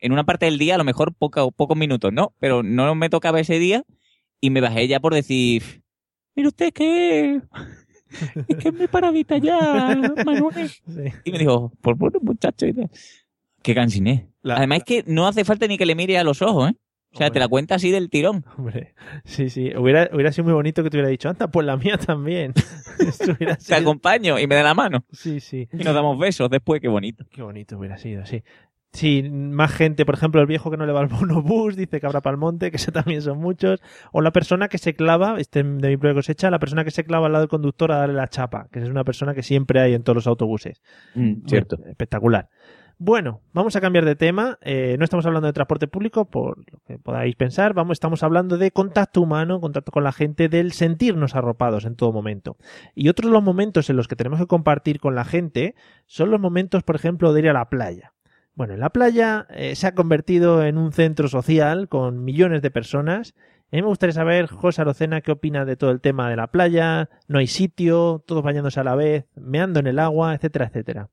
en una parte del día, a lo mejor poca, pocos minutos, ¿no? Pero no me tocaba ese día y me bajé ya por decir, mire usted que es que es mi paradita ya, Manuel. Sí. Y me dijo, por bueno, muchacho, y tal. qué cansiné. Además es que no hace falta ni que le mire a los ojos, ¿eh? O sea, Hombre. te la cuenta así del tirón. Hombre, sí, sí. Hubiera, hubiera sido muy bonito que te hubiera dicho, anda, pues la mía también. Hubiera Te sido- acompaño y me da la mano. Sí, sí. Y nos damos besos después, qué bonito. Qué bonito hubiera sido, sí. Sí, más gente, por ejemplo, el viejo que no le va al monobús, dice Cabra Palmonte, que ese también son muchos. O la persona que se clava, este de mi propia cosecha, la persona que se clava al lado del conductor a darle la chapa, que es una persona que siempre hay en todos los autobuses. Mm, cierto. Espectacular. Bueno, vamos a cambiar de tema. Eh, no estamos hablando de transporte público, por lo que podáis pensar. Vamos, estamos hablando de contacto humano, contacto con la gente, del sentirnos arropados en todo momento. Y otro de los momentos en los que tenemos que compartir con la gente son los momentos, por ejemplo, de ir a la playa. Bueno, en la playa eh, se ha convertido en un centro social con millones de personas. A mí me gustaría saber, José Arocena, qué opina de todo el tema de la playa, no hay sitio, todos bañándose a la vez, meando en el agua, etcétera, etcétera.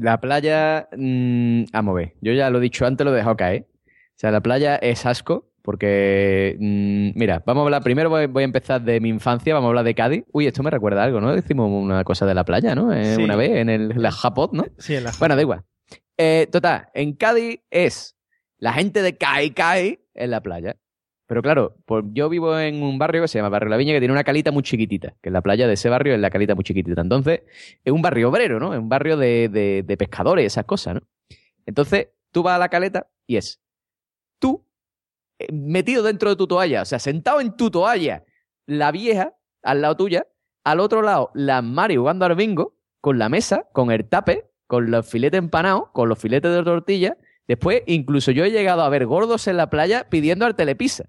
La playa, mm, vamos a ver, yo ya lo he dicho antes, lo he dejado caer. O sea, la playa es asco porque, mm, mira, vamos a hablar, primero voy, voy a empezar de mi infancia, vamos a hablar de Cádiz. Uy, esto me recuerda a algo, ¿no? Decimos una cosa de la playa, ¿no? Eh, Sí. Una vez en el, la Japot, ¿no? Sí, en la Bueno, da igual. Eh, total, en Cádiz es la gente de Cai en la playa. Pero claro, pues yo vivo en un barrio que se llama Barrio La Viña, que tiene una calita muy chiquitita, que la playa de ese barrio es la calita muy chiquitita. Entonces, es un barrio obrero, ¿no? Es un barrio de, pescadores esas cosas, ¿no? Entonces, tú vas a la caleta y es tú eh, metido dentro de tu toalla, o sea, sentado en tu toalla, la vieja al lado tuya, al otro lado, la Mari jugando al bingo, con la mesa, con el tape, con los filetes empanados, con los filetes de tortilla. Después, incluso yo he llegado a ver gordos en la playa pidiendo al telepizza.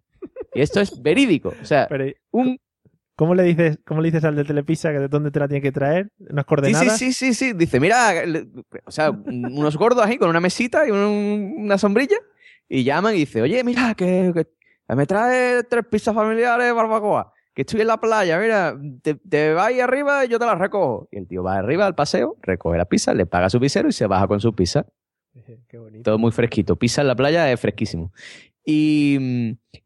Y esto es verídico. O sea, Pero, un. ¿cómo le dices, cómo le dices al de Telepisa que de dónde te la tiene que traer? ¿Unas coordenadas? sí, sí, sí, sí. Dice, mira, le- o sea, un- unos gordos ahí con una mesita y un- una sombrilla. Y llaman y dice, oye, mira, que, que me trae tres pizzas familiares barbacoa. Que estoy en la playa, mira, te, te vas ahí arriba y yo te las recojo. Y el tío va arriba al paseo, recoge la pizza, le paga su pisero y se baja con su pizza. Qué bonito. Todo muy fresquito. Pizza en la playa es fresquísimo. Y,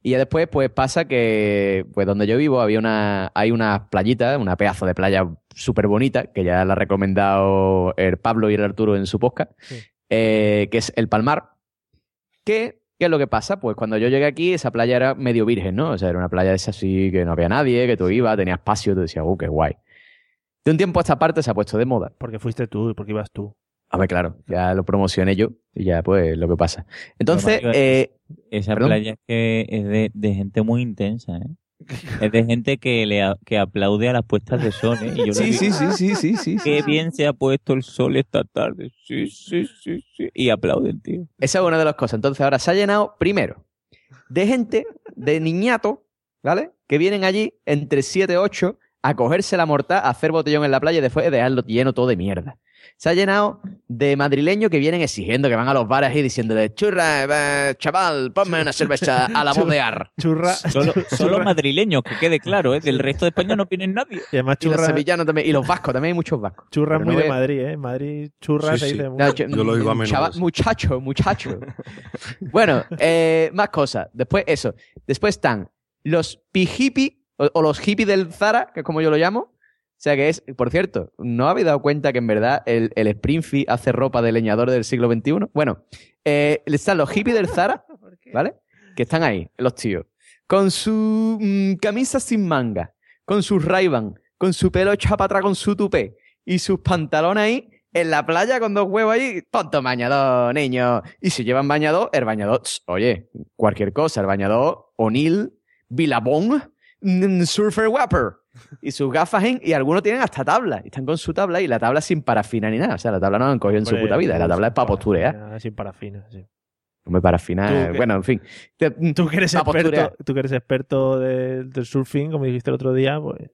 y ya después, pues pasa que, pues donde yo vivo había una, hay una playita, una pedazo de playa súper bonita, que ya la ha recomendado el Pablo y el Arturo en su podcast, Sí. eh, que es el Palmar. Que, ¿Qué es lo que pasa? Pues cuando yo llegué aquí, esa playa era medio virgen, ¿no? O sea, era una playa de esa así que no había nadie, que tú ibas, tenía espacio, tú decías, uh, qué guay. De un tiempo a esta parte se ha puesto de moda. Porque fuiste tú, porque ibas tú. A ver, claro, ya lo promocioné yo y ya pues lo que pasa. Entonces, eh, Esa ¿Perdón? playa es que es de, de gente muy intensa, ¿eh? Es de gente que le a- que aplaude a las puestas de sol, ¿eh? Y yo lo sí, digo, sí, sí, sí, sí, sí. Qué bien se ha puesto el sol esta tarde. Sí, sí, sí, sí. Y aplauden, tío. Esa es una de las cosas. Entonces ahora se ha llenado, primero, de gente, de niñato, ¿vale? Que vienen allí entre 7 y 8 a cogerse la mortal, a hacer botellón en la playa y después dejarlo lleno todo de mierda. Se ha llenado de madrileños que vienen exigiendo, que van a los bares y diciéndole, churra, eh, chaval, ponme una cerveza a la voz de ar. Churra. Solo, solo churra- madrileños, que quede claro, ¿eh? Del resto de España no vienen nadie. Y además Y los churra, sevillanos también, y los vascos, también hay muchos vascos. churra Pero muy no de Madrid, ¿eh? Madrid churra Sí, se sí. dice No, mucho. yo- Yo lo iba a menudo chava- eso. muchacho, muchacho. bueno, eh, más cosas. Después, eso. Después están los pijipi o, o los hippies del Zara, que es como yo lo llamo. O sea que es, por cierto, ¿no habéis dado cuenta que en verdad el, el Springfield hace ropa de leñador del siglo XXI? Bueno, eh, están los hippies del Zara, ¿vale? Que están ahí, los tíos. Con su mm, camisa sin manga, con sus ray con su pelo echado para atrás con su tupé y sus pantalones ahí en la playa con dos huevos ahí. Ponte bañador, niño. Y si llevan bañador, el bañador, tss, oye, cualquier cosa, el bañador, O'Neill, mm, Surfer Wapper. Y sus gafas en, y algunos tienen hasta tabla. Y están con su tabla y la tabla sin parafina ni nada. O sea, la tabla no la han cogido en su puta vida. La tabla es para posturear. Sin parafina, sí. Hombre, parafina. Bueno, en fin. Te- Tú que eres experto, tú que eres experto de- del surfing, como dijiste el otro día, pues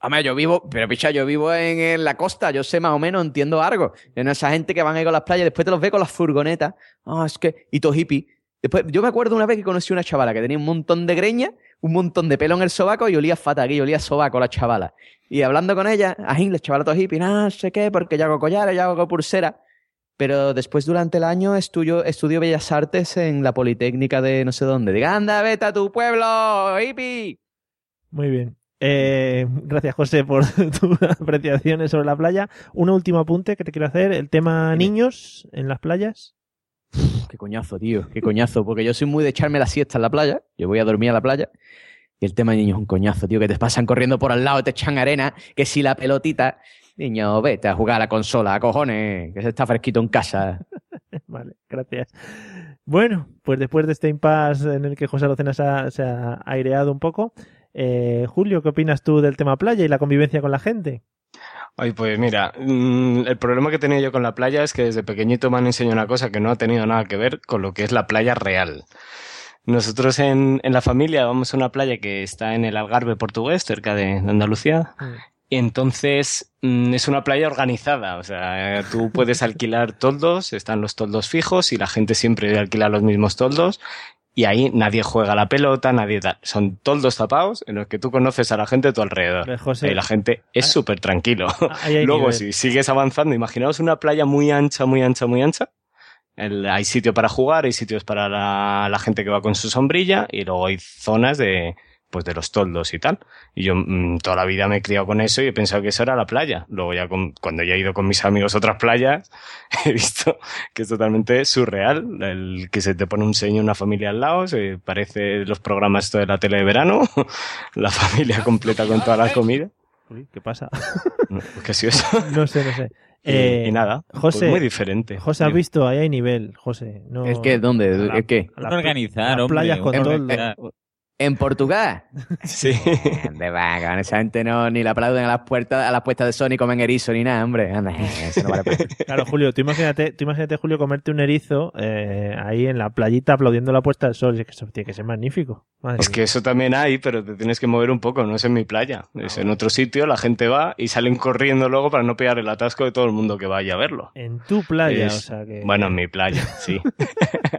Hombre, yo vivo, pero picha, yo vivo en, en la costa, yo sé más o menos, entiendo algo. No esa gente que van ahí con las playas, después te los ve con las furgonetas. Ah, es que, y todo hippie, Después, yo me acuerdo una vez que conocí una chavala que tenía un montón de greña, un montón de pelo en el sobaco y olía fatal, y olía sobaco la chavala. Y hablando con ella, ajín, la chavala todo hippie, no sé qué, porque yo hago collares, yo hago pulsera. Pero después, durante el año, estudio, estudio Bellas Artes en la Politécnica de no sé dónde. Diga, anda, vete a tu pueblo, hippie. Muy bien. Eh, gracias, José, por tus apreciaciones sobre la playa. Un último apunte que te quiero hacer: el tema niños en las playas. Qué coñazo, tío, qué coñazo. Porque yo soy muy de echarme la siesta en la playa. Yo voy a dormir a la playa. Y el tema de niños es un coñazo, tío, que te pasan corriendo por al lado, te echan arena, que si la pelotita. Niño, vete a jugar a la consola, a cojones, que se está fresquito en casa. Vale, gracias. Bueno, pues después de este impasse en el que José Locena se ha, se ha aireado un poco, eh, Julio, ¿qué opinas tú del tema playa y la convivencia con la gente? Ay, pues mira, mm, el problema que tenía yo con la playa es que desde pequeñito me han enseñado una cosa que no ha tenido nada que ver con lo que es la playa real. Nosotros en, en la familia vamos a una playa que está en el Algarve portugués, cerca de, Andalucía. Y entonces mm, es una playa organizada, o sea, tú puedes alquilar toldos, están los toldos fijos y la gente siempre alquila los mismos toldos y ahí nadie juega la pelota, nadie tal. Son toldos tapados en los que tú conoces a la gente a tu alrededor. José, y la gente es ah, súper tranquilo. hay Luego, si sigues avanzando, imaginaos una playa muy ancha, muy ancha, muy ancha. El- hay sitio para jugar, hay sitios para la, la gente que va con su sombrilla y luego hay zonas de, pues de los toldos y tal. Y yo mm, toda la vida me he criado con eso y he pensado que eso era la playa. Luego ya con- cuando ya he ido con mis amigos a otras playas, he visto que es totalmente surreal. El que se te pone un seño, una familia al lado, se parece los programas de la tele de verano, la familia completa con toda la comida. Uy, ¿Qué pasa? ¿Qué ha sido eso? No sé, no sé. Y- Eh, y nada, José, pues muy diferente. José, has visto, ahí hay nivel, José. No, ¿El qué? ¿Dónde? la- ¿El qué? la organizar, hombre. playas con. ¿En Portugal? Sí. De vaga, esa gente no ni le aplauden a las puertas, a las puestas de Sony comen erizo ni nada, hombre. Anda, eso no vale para- Claro, Julio, tú imagínate, tú imagínate, Julio, comerte un erizo eh, ahí en la playita aplaudiendo la puesta del sol. Es que eso tiene que ser magnífico. Madre Es mía. que eso también hay, pero te tienes que mover un poco, no es en mi playa. Es en otro sitio, la gente va y salen corriendo luego para no pegar el atasco de todo el mundo que vaya a verlo. En tu playa, Es- o sea que... Bueno, en mi playa, sí.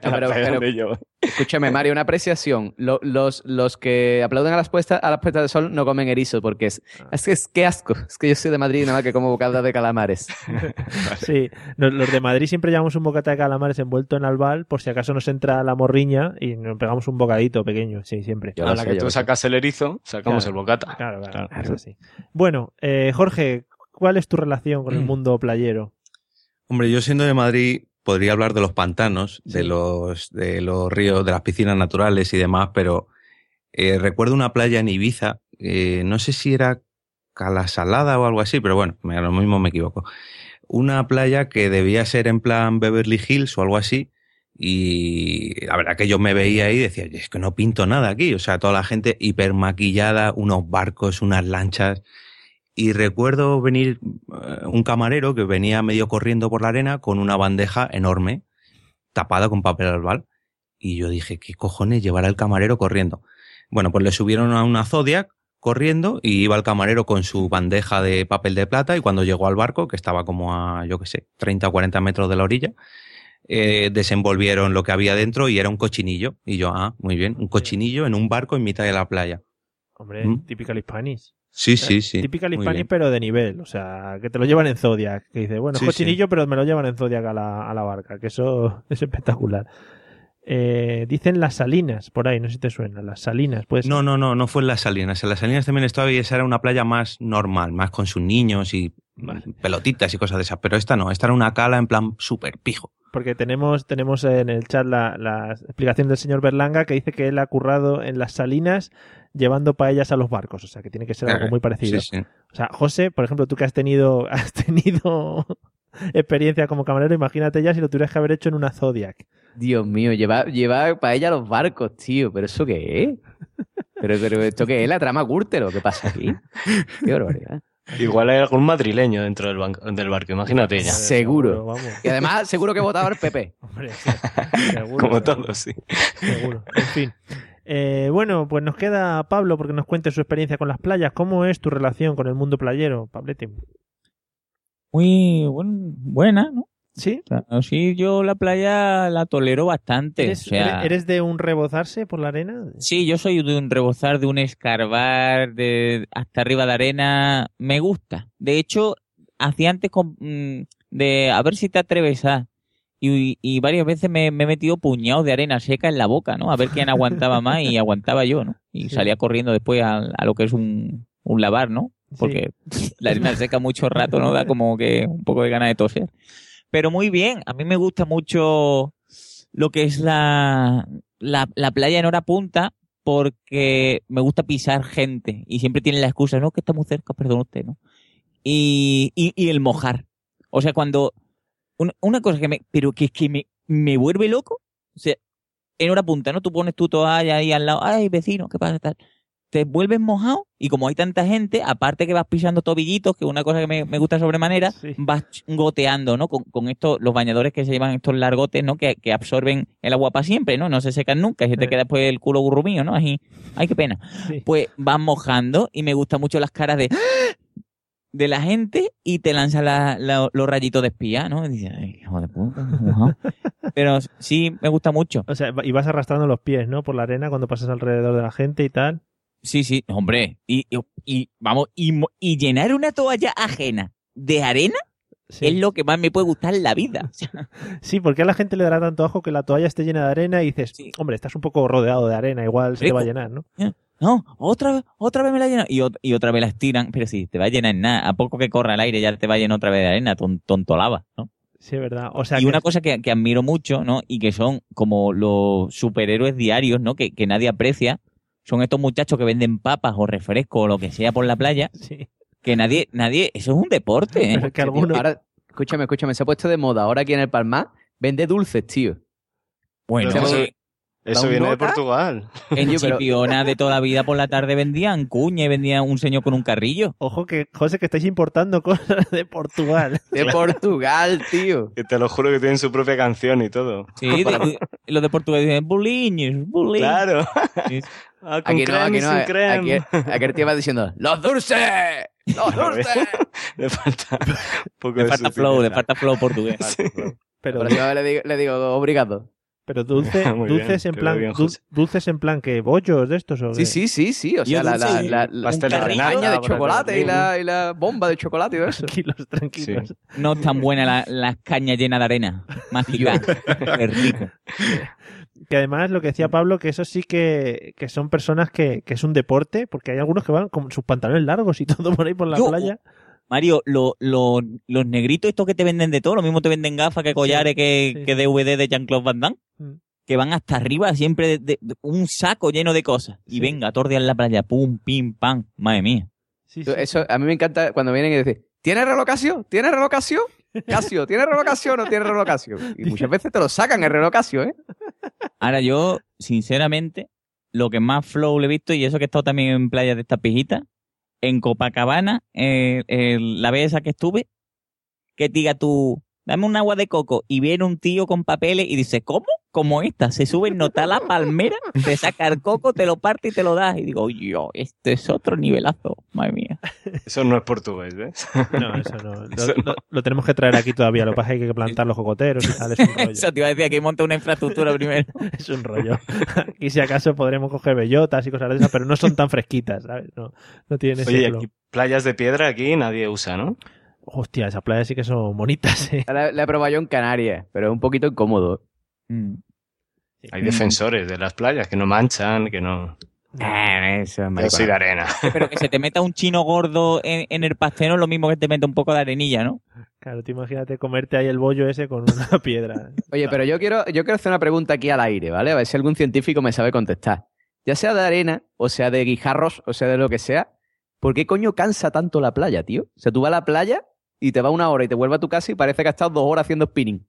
No, La pero- playa pero- donde yo. Escúchame, Mario, una apreciación. Lo- los, los que aplauden a las puestas, a las puestas de sol no comen erizo porque es, es que es que asco. Es que yo soy de Madrid y nada más que como bocada de calamares. Sí, nos- los de Madrid siempre llevamos un bocata de calamares envuelto en albal por si acaso nos entra la morriña y nos pegamos un bocadito pequeño, sí, siempre. Yo A lo la sé, que tú sacas el erizo, sacamos Claro. el bocata. Claro, claro, Claro. es así. Bueno, eh, Jorge, ¿cuál es tu relación Mm. con el mundo playero? Hombre, yo siendo de Madrid podría hablar de los pantanos, de los de los ríos, de las piscinas naturales y demás, pero eh, recuerdo una playa en Ibiza, eh, no sé si era Calasalada o algo así, pero bueno, a lo mismo me equivoco. Una playa que debía ser en plan Beverly Hills o algo así, y la verdad que yo me veía ahí y decía, es que no pinto nada aquí, o sea, toda la gente hiper maquillada, unos barcos, unas lanchas, y recuerdo venir eh, un camarero que venía medio corriendo por la arena con una bandeja enorme, tapada con papel albal. Y yo dije, ¿qué cojones llevará el camarero corriendo? Bueno, pues le subieron a una Zodiac corriendo y iba el camarero con su bandeja de papel de plata y cuando llegó al barco, que estaba como a, yo qué sé, 30 o 40 metros de la orilla, eh, desenvolvieron lo que había dentro y era un cochinillo. Y yo, ah, muy bien, un cochinillo en un barco en mitad de la playa. Hombre, ¿Mm? typical. Sí, sí, sí. Typical Hispanic, pero de nivel. O sea, que te lo llevan en Zodiac. Que dice, bueno, es Sí, cochinillo, pero me lo llevan en Zodiac a la, a la barca. Que eso es espectacular. Eh, dicen las salinas por ahí, no sé si te suena. Las salinas, pues. No, no, no, no fue en las Salinas. En las Salinas también estaba y esa era una playa más normal, más con sus niños y Vale. pelotitas y cosas de esas. Pero esta no, esta era una cala en plan súper pijo. Porque tenemos, tenemos en el chat la, la explicación del señor Berlanga que dice que él ha currado en las salinas llevando paellas a los barcos. O sea, que tiene que ser algo muy parecido. Sí, sí. O sea, José, por ejemplo, tú que has tenido, has tenido experiencia como camarero, imagínate ya si lo tuvieras que haber hecho en una Zodiac. Dios mío, lleva, lleva para ella los barcos, tío. ¿Pero eso qué es? ¿Pero, pero esto qué es? ¿La trama Gürtel qué pasa aquí? Qué barbaridad. Igual hay algún madrileño dentro del, banco- del barco, imagínate ya. Seguro. Vamos. Y además, seguro que votaba el PP. Hombre, sí, seguro, Como seguro, todos, sí. Seguro. En fin. Eh, bueno, pues nos queda Pablo porque nos cuente su experiencia con las playas. ¿Cómo es tu relación con el mundo playero, Pablete? Muy buen- buena, ¿no? ¿Sí? Sí, yo la playa la tolero bastante. ¿Eres, o sea, eres- eres de un rebozarse por la arena? Sí, yo soy de un rebozar, de un escarbar, de hasta arriba de arena. Me gusta. De hecho, hacía antes con- mm, de a ver si te atreves a. Y, y varias veces me, me he metido puñados de arena seca en la boca, ¿no? A ver quién aguantaba más y aguantaba yo, ¿no? Y Sí. salía corriendo después a, a lo que es un, un lavar, ¿no? Porque la arena seca mucho rato, ¿no? Da como que un poco de ganas de toser. Pero muy bien, a mí me gusta mucho lo que es la, la, la playa en hora punta porque me gusta pisar gente y siempre tienen la excusa, no, que está muy cerca, perdón usted, ¿no? Y, y, y el mojar. O sea, cuando... Una, una cosa que me... Pero que es que me, me vuelve loco. O sea, en hora punta, ¿no? Tú pones tu toalla ahí al lado, ay, vecino, ¿qué pasa? Tal. Te vuelves mojado y como hay tanta gente, aparte que vas pisando tobillitos, que es una cosa que me, me gusta sobremanera, Sí. vas goteando, ¿no? Con, con estos, los bañadores que se llevan estos largotes, ¿no? Que, que absorben el agua para siempre, ¿no? No se secan nunca y se te queda después el culo gurrumío, ¿no? Así, ay, qué pena. Sí. Pues vas mojando y me gustan mucho las caras de de la gente y te lanza la- la- los rayitos de espía, ¿no? Y dices, "Ay, hijo de puta, mojado". Pero sí, me gusta mucho. O sea, y vas arrastrando los pies, ¿no? Por la arena cuando pasas alrededor de la gente y tal. Sí, sí, hombre. Y, y, y, vamos, y, y llenar una toalla ajena de arena Sí. es lo que más me puede gustar en la vida. Sí, porque a la gente le dará tanto ajo que la toalla esté llena de arena y dices, Sí. hombre, estás un poco rodeado de arena, igual se te va a llenar, ¿no? no, otra vez, otra vez me la llenan. Y, y otra vez la estiran. Pero sí, te va a llenar en nada. A poco que corra el aire ya te va a llenar otra vez de arena, ton- tonto lava, ¿no? Sí, es verdad. O sea, y que- una cosa que, que admiro mucho, ¿no? Y que son como los superhéroes diarios, ¿no? Que, que nadie aprecia. Son estos muchachos que venden papas o refrescos o lo que sea por la playa. Sí. Que nadie, nadie, eso es un deporte, ¿eh? Pero es que algunos... Ahora, escúchame, escúchame, se ha puesto de moda ahora aquí en el Palmar, vende dulces, tío. Bueno, Pero Eso ¿Da un viene de? Portugal. en Chipiona de toda la vida por la tarde vendían cuña y vendían un señor con un carrillo. Ojo que, José, que estáis importando cosas de Portugal. De Portugal, tío. Que te lo juro que tienen su propia canción y todo. Sí, de- los de Portugal dicen buliños, buliños. Claro. Sí. Ah, con Aquí no, aquí y no. sin crema. Aquí, aquí el tío va diciendo, ¡Los dulces! ¡Los dulces! Le falta un poco Le de falta flow, le falta flow portugués. Sí. Pero, Pero yo le digo, le digo obrigado. pero dulce, Muy bien, dulces en plan, bien, dulces en plan que bollos de estos o Sí, qué? sí, sí, sí. O sea, la, la, la, la- caña de chocolate y y la bomba de chocolate y eso. Tranquilos, tranquilos. No es tan buena la- las cañas llenas de arena. Mágica. Qué rico. Que además lo que decía Pablo, que eso sí que, que son personas que, que es un deporte, porque hay algunos que van con sus pantalones largos y todo por ahí por la Yo- playa. Mario, lo- lo- los negritos estos que te venden de todo, lo mismo te venden gafas que collares que, sí. que DVD de Jean-Claude Van Damme, Mm. que van hasta arriba siempre de, de- de un saco lleno de cosas. Y Sí. venga, tordear la playa, pum, pim, pam, madre mía. Sí, sí. Eso, a mí me encanta cuando vienen y dicen, ¿tienes relocación? ¿Tienes relocación? Casio, ¿tienes relocación o no tienes relocación? Y muchas veces te lo sacan el relocación, ¿eh? Ahora yo, sinceramente, lo que más flow le he visto, y eso que he estado también en playas de estas pijitas, en Copacabana, eh, el- la vez esa que estuve, que diga tú, dame un agua de coco, y viene un tío con papeles y dice, ¿cómo? Como esta, se sube, nota la palmera, te saca el coco, te lo parte y te lo das. Y digo, yo, este es otro nivelazo, madre mía. Eso no es portugués, ¿ves? No, eso no. Lo, Eso no. lo- lo tenemos que traer aquí todavía. Lo que pasa es que hay que plantar los cocoteros y tal. Es un rollo. Eso te iba a decir que monta una infraestructura primero. Es un rollo. Y si acaso podremos coger bellotas y cosas de esas, pero no son tan fresquitas, ¿sabes? No, no tienen ese Oye, aquí playas de piedra aquí nadie usa, ¿no? Hostia, esas playas sí que son bonitas, ¿eh? La, la he probado yo en Canarias, pero es un poquito incómodo. Mm. Hay defensores de las playas que no manchan, que no... Ah, eso es Yo soy de arena. Pero que se te meta un chino gordo en, en el pastel no es lo mismo que te meta un poco de arenilla, ¿no? Claro, tú imagínate comerte ahí el bollo ese con una piedra. Oye, pero yo quiero, yo quiero hacer una pregunta aquí al aire, ¿vale? A ver si algún científico me sabe contestar. Ya sea de arena, o sea de guijarros, o sea de lo que sea, ¿por qué coño cansa tanto la playa, tío? O sea, tú vas a la playa y te vas una hora y te vuelves a tu casa y parece que has estado dos horas haciendo spinning.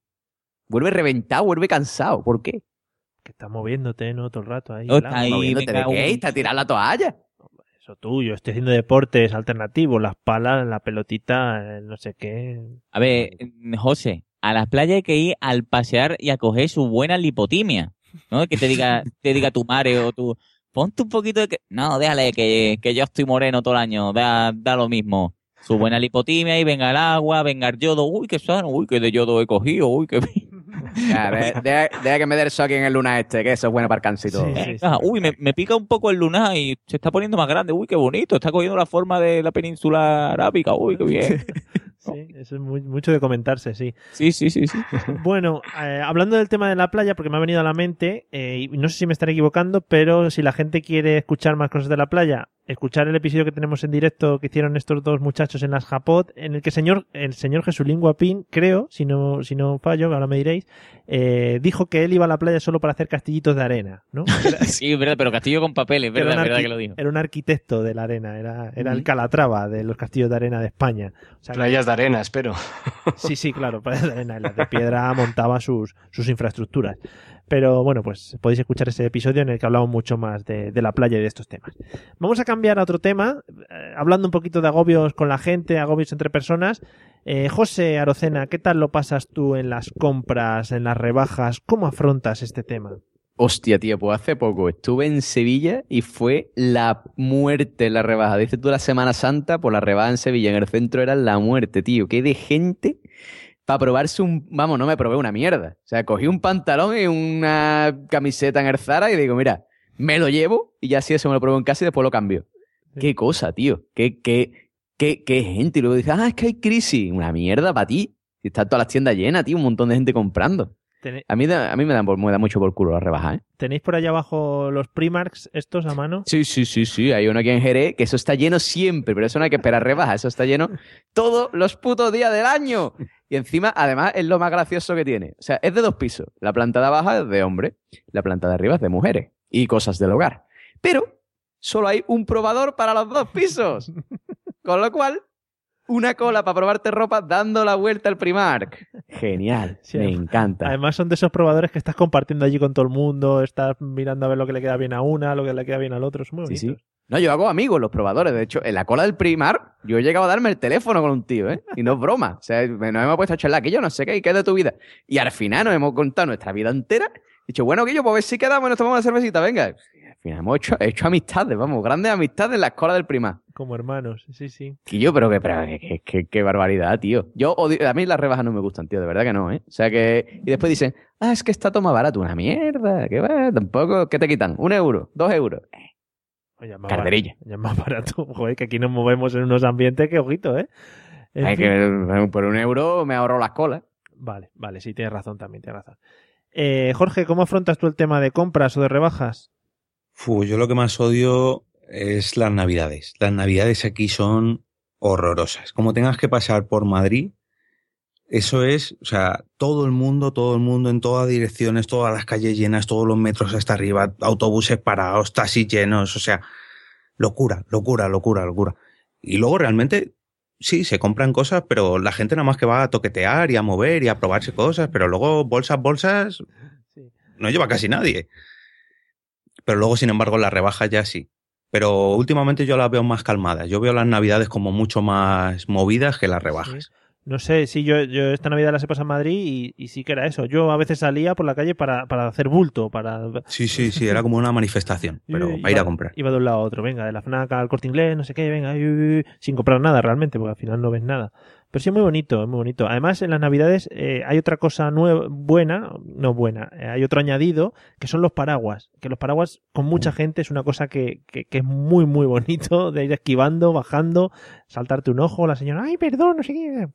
Vuelve reventado, vuelve cansado. ¿Por qué? Que estás moviéndote, ¿no? Todo el rato ahí. No, el está ahí. Moviéndote de qué? un- ¿Está tirar la toalla? Eso tuyo. Estoy haciendo deportes alternativos. Las palas, la pelotita, el no sé qué. A ver, José, a las playas hay que ir al pasear y a coger su buena lipotimia, ¿no? Que te diga, te diga tu madre o tu... Ponte un poquito de... que- No, déjale, que, que yo estoy moreno todo el año, da, da lo mismo. Su buena lipotimia y venga el agua, venga el yodo. Uy, qué sano, uy, qué de yodo he cogido, uy, qué bien. Ya, de- de- Deja que me dé el shock en el luna este, que eso es bueno para el cansito. Sí, sí. Uy, me, me pica un poco el lunar y se está poniendo más grande. Uy, qué bonito, está cogiendo la forma de la península arábica. Uy, qué bien. Sí, eso es muy- mucho de comentarse, sí. Sí, sí, sí, sí. Bueno, eh, hablando del tema de la playa, porque me ha venido a la mente, eh, y no sé si me estaré equivocando, pero si la gente quiere escuchar más cosas de la playa, escuchar el episodio que tenemos en directo que hicieron estos dos muchachos en las Japot, en el que señor, el señor Jesulín Guapín, creo, si no, si no fallo, ahora me diréis, eh, dijo que él iba a la playa solo para hacer castillitos de arena, ¿no? Sí, es verdad, pero castillo con papeles, verdad, verdad que lo dijo. Era un arquitecto de la arena, era, era el. Calatrava de los castillos de arena de España. O sea, que- Playas de arena, espero. Sí, sí, claro, playas de arena. Las de piedra montaba sus, sus infraestructuras. Pero bueno, pues podéis escuchar ese episodio en el que hablamos mucho más de, la playa y de estos temas. Vamos a cambiar a otro tema, eh, hablando un poquito de agobios con la gente, agobios entre personas. Eh, José Arocena, ¿qué tal lo pasas tú en las compras, en las rebajas? ¿Cómo afrontas este tema? Hostia, tío, pues hace poco estuve en Sevilla y fue la muerte la rebaja. Dices tú la Semana Santa, por la rebaja en Sevilla, en el centro era la muerte, tío. Qué de gente para probarse un... Vamos, no me probé una mierda. O sea, cogí un pantalón y una camiseta en el Zara y digo, mira, me lo llevo y ya así eso me lo pruebo en casa y después lo cambio. Sí. Qué cosa, tío. Qué, qué, qué, qué gente. Y luego dices, ah, es que hay crisis. Una mierda para ti. Si están todas las tiendas llenas, tío, un montón de gente comprando. ¿Tene- A mí, da- a mí me, dan me da mucho por culo la rebaja, ¿eh? ¿Tenéis por allá abajo los Primarks estos a mano? Sí, sí, sí, sí. Hay uno aquí en Jerez que eso está lleno siempre, pero eso no hay que esperar rebaja. Eso está lleno todos los putos días del año. Y encima, además, es lo más gracioso que tiene. O sea, es de dos pisos. La planta de abajo es de hombre, la planta de arriba es de mujeres y cosas del hogar. Pero solo hay un probador para los dos pisos. Con lo cual, una cola para probarte ropa dando la vuelta al Primark. Genial, Sí, me además- encanta. Además son de esos probadores que estás compartiendo allí con todo el mundo, estás mirando a ver lo que le queda bien a una, lo que le queda bien al otro, es muy bonito. sí. No, yo hago amigos los probadores. De hecho, en la cola del Primar, yo he llegado a darme el teléfono con un tío, ¿eh? Y no es broma. O sea, nos hemos puesto a charlar, que yo no sé qué, y qué es de tu vida. Y al final nos hemos contado nuestra vida entera. He dicho, bueno, que yo, pues a ver si quedamos y nos tomamos una cervecita, venga. Y al final hemos hecho, hecho amistades, vamos, grandes amistades en la escuela del Primar. Como hermanos, sí, sí. Y yo, pero que, pero que, que- que- qué barbaridad, tío. Yo odio- a mí las rebajas no me gustan, tío, de verdad que no, ¿eh? O sea que, y después dicen, ah, es que está más barato, una mierda, que va, tampoco, ¿qué te quitan? ¿Un euro? ¿Dos euros? Oye, más Carderilla. barato, ya es más barato. Joder, que aquí nos movemos en unos ambientes que ojito, ¿eh? En Hay fin. que, por un euro me ahorro las colas. Vale, vale, sí, tienes razón también, tienes razón. Eh, Jorge, ¿cómo afrontas tú el tema de compras o de rebajas? Fu, yo lo que más odio es las navidades. Las navidades aquí son horrorosas. Como tengas que pasar por Madrid, eso es, o sea, todo el mundo, todo el mundo en todas direcciones, todas las calles llenas, todos los metros hasta arriba, autobuses parados, taxis llenos, o sea, locura, locura, locura, locura. Y luego realmente, sí, se compran cosas, pero la gente nada más que va a toquetear y a mover y a probarse cosas, pero luego bolsas, bolsas, no lleva casi nadie. Pero luego, sin embargo, las rebajas ya sí. Pero últimamente yo las veo más calmadas. Yo veo las navidades como mucho más movidas que las rebajas. No sé, sí, yo, yo esta Navidad las he pasado en Madrid y, y sí que era eso. Yo a veces salía por la calle para, para hacer bulto, para... Sí, sí, sí, era como una manifestación, pero Iba- para ir a comprar. Iba de un lado a otro, venga, de la FNAC al corte inglés, no sé qué, venga, uy, uy, uy, sin comprar nada realmente, porque al final no ves nada. Pero sí es muy bonito, es muy bonito. Además, en las navidades eh, hay otra cosa nueva, buena, no buena, eh, hay otro añadido, que son los paraguas. Que los paraguas con mucha gente es una cosa que, que, que es muy, muy bonito, de ir esquivando, bajando, saltarte un ojo, la señora, ay, perdón, no sé qué.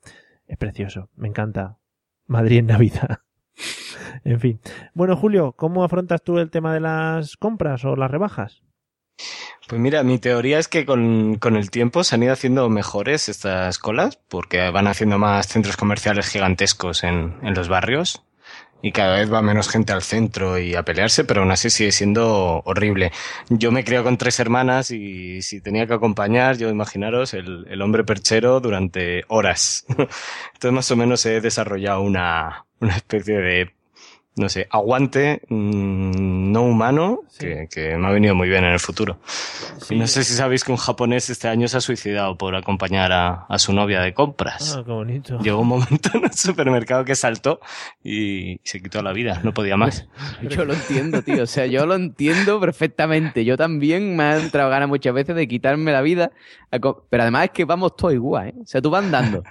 Es precioso, me encanta. Madrid en Navidad. en fin. Bueno, Julio, ¿cómo afrontas tú el tema de las compras o las rebajas? Pues mira, mi teoría es que con, con el tiempo se han ido haciendo mejores estas colas, porque van haciendo más centros comerciales gigantescos en, en los barrios y cada vez va menos gente al centro y a pelearse, pero aún así sigue siendo horrible. Yo me creo con tres hermanas y si tenía que acompañar, yo imaginaros el, el hombre perchero durante horas. Entonces más o menos he desarrollado una, una especie de no sé, aguante mm, no humano Sí. que, que me ha venido muy bien en el futuro. Sí. No sé si sabéis que un japonés este año se ha suicidado por acompañar a, a su novia de compras. Ah, qué bonito. Llegó un momento en el supermercado que saltó y se quitó la vida, no podía más. Yo lo entiendo, tío. O sea, yo lo entiendo perfectamente. Yo también me han entrado ganas muchas veces de quitarme la vida. Pero además es que vamos todos igual, ¿eh? O sea, tú vas andando.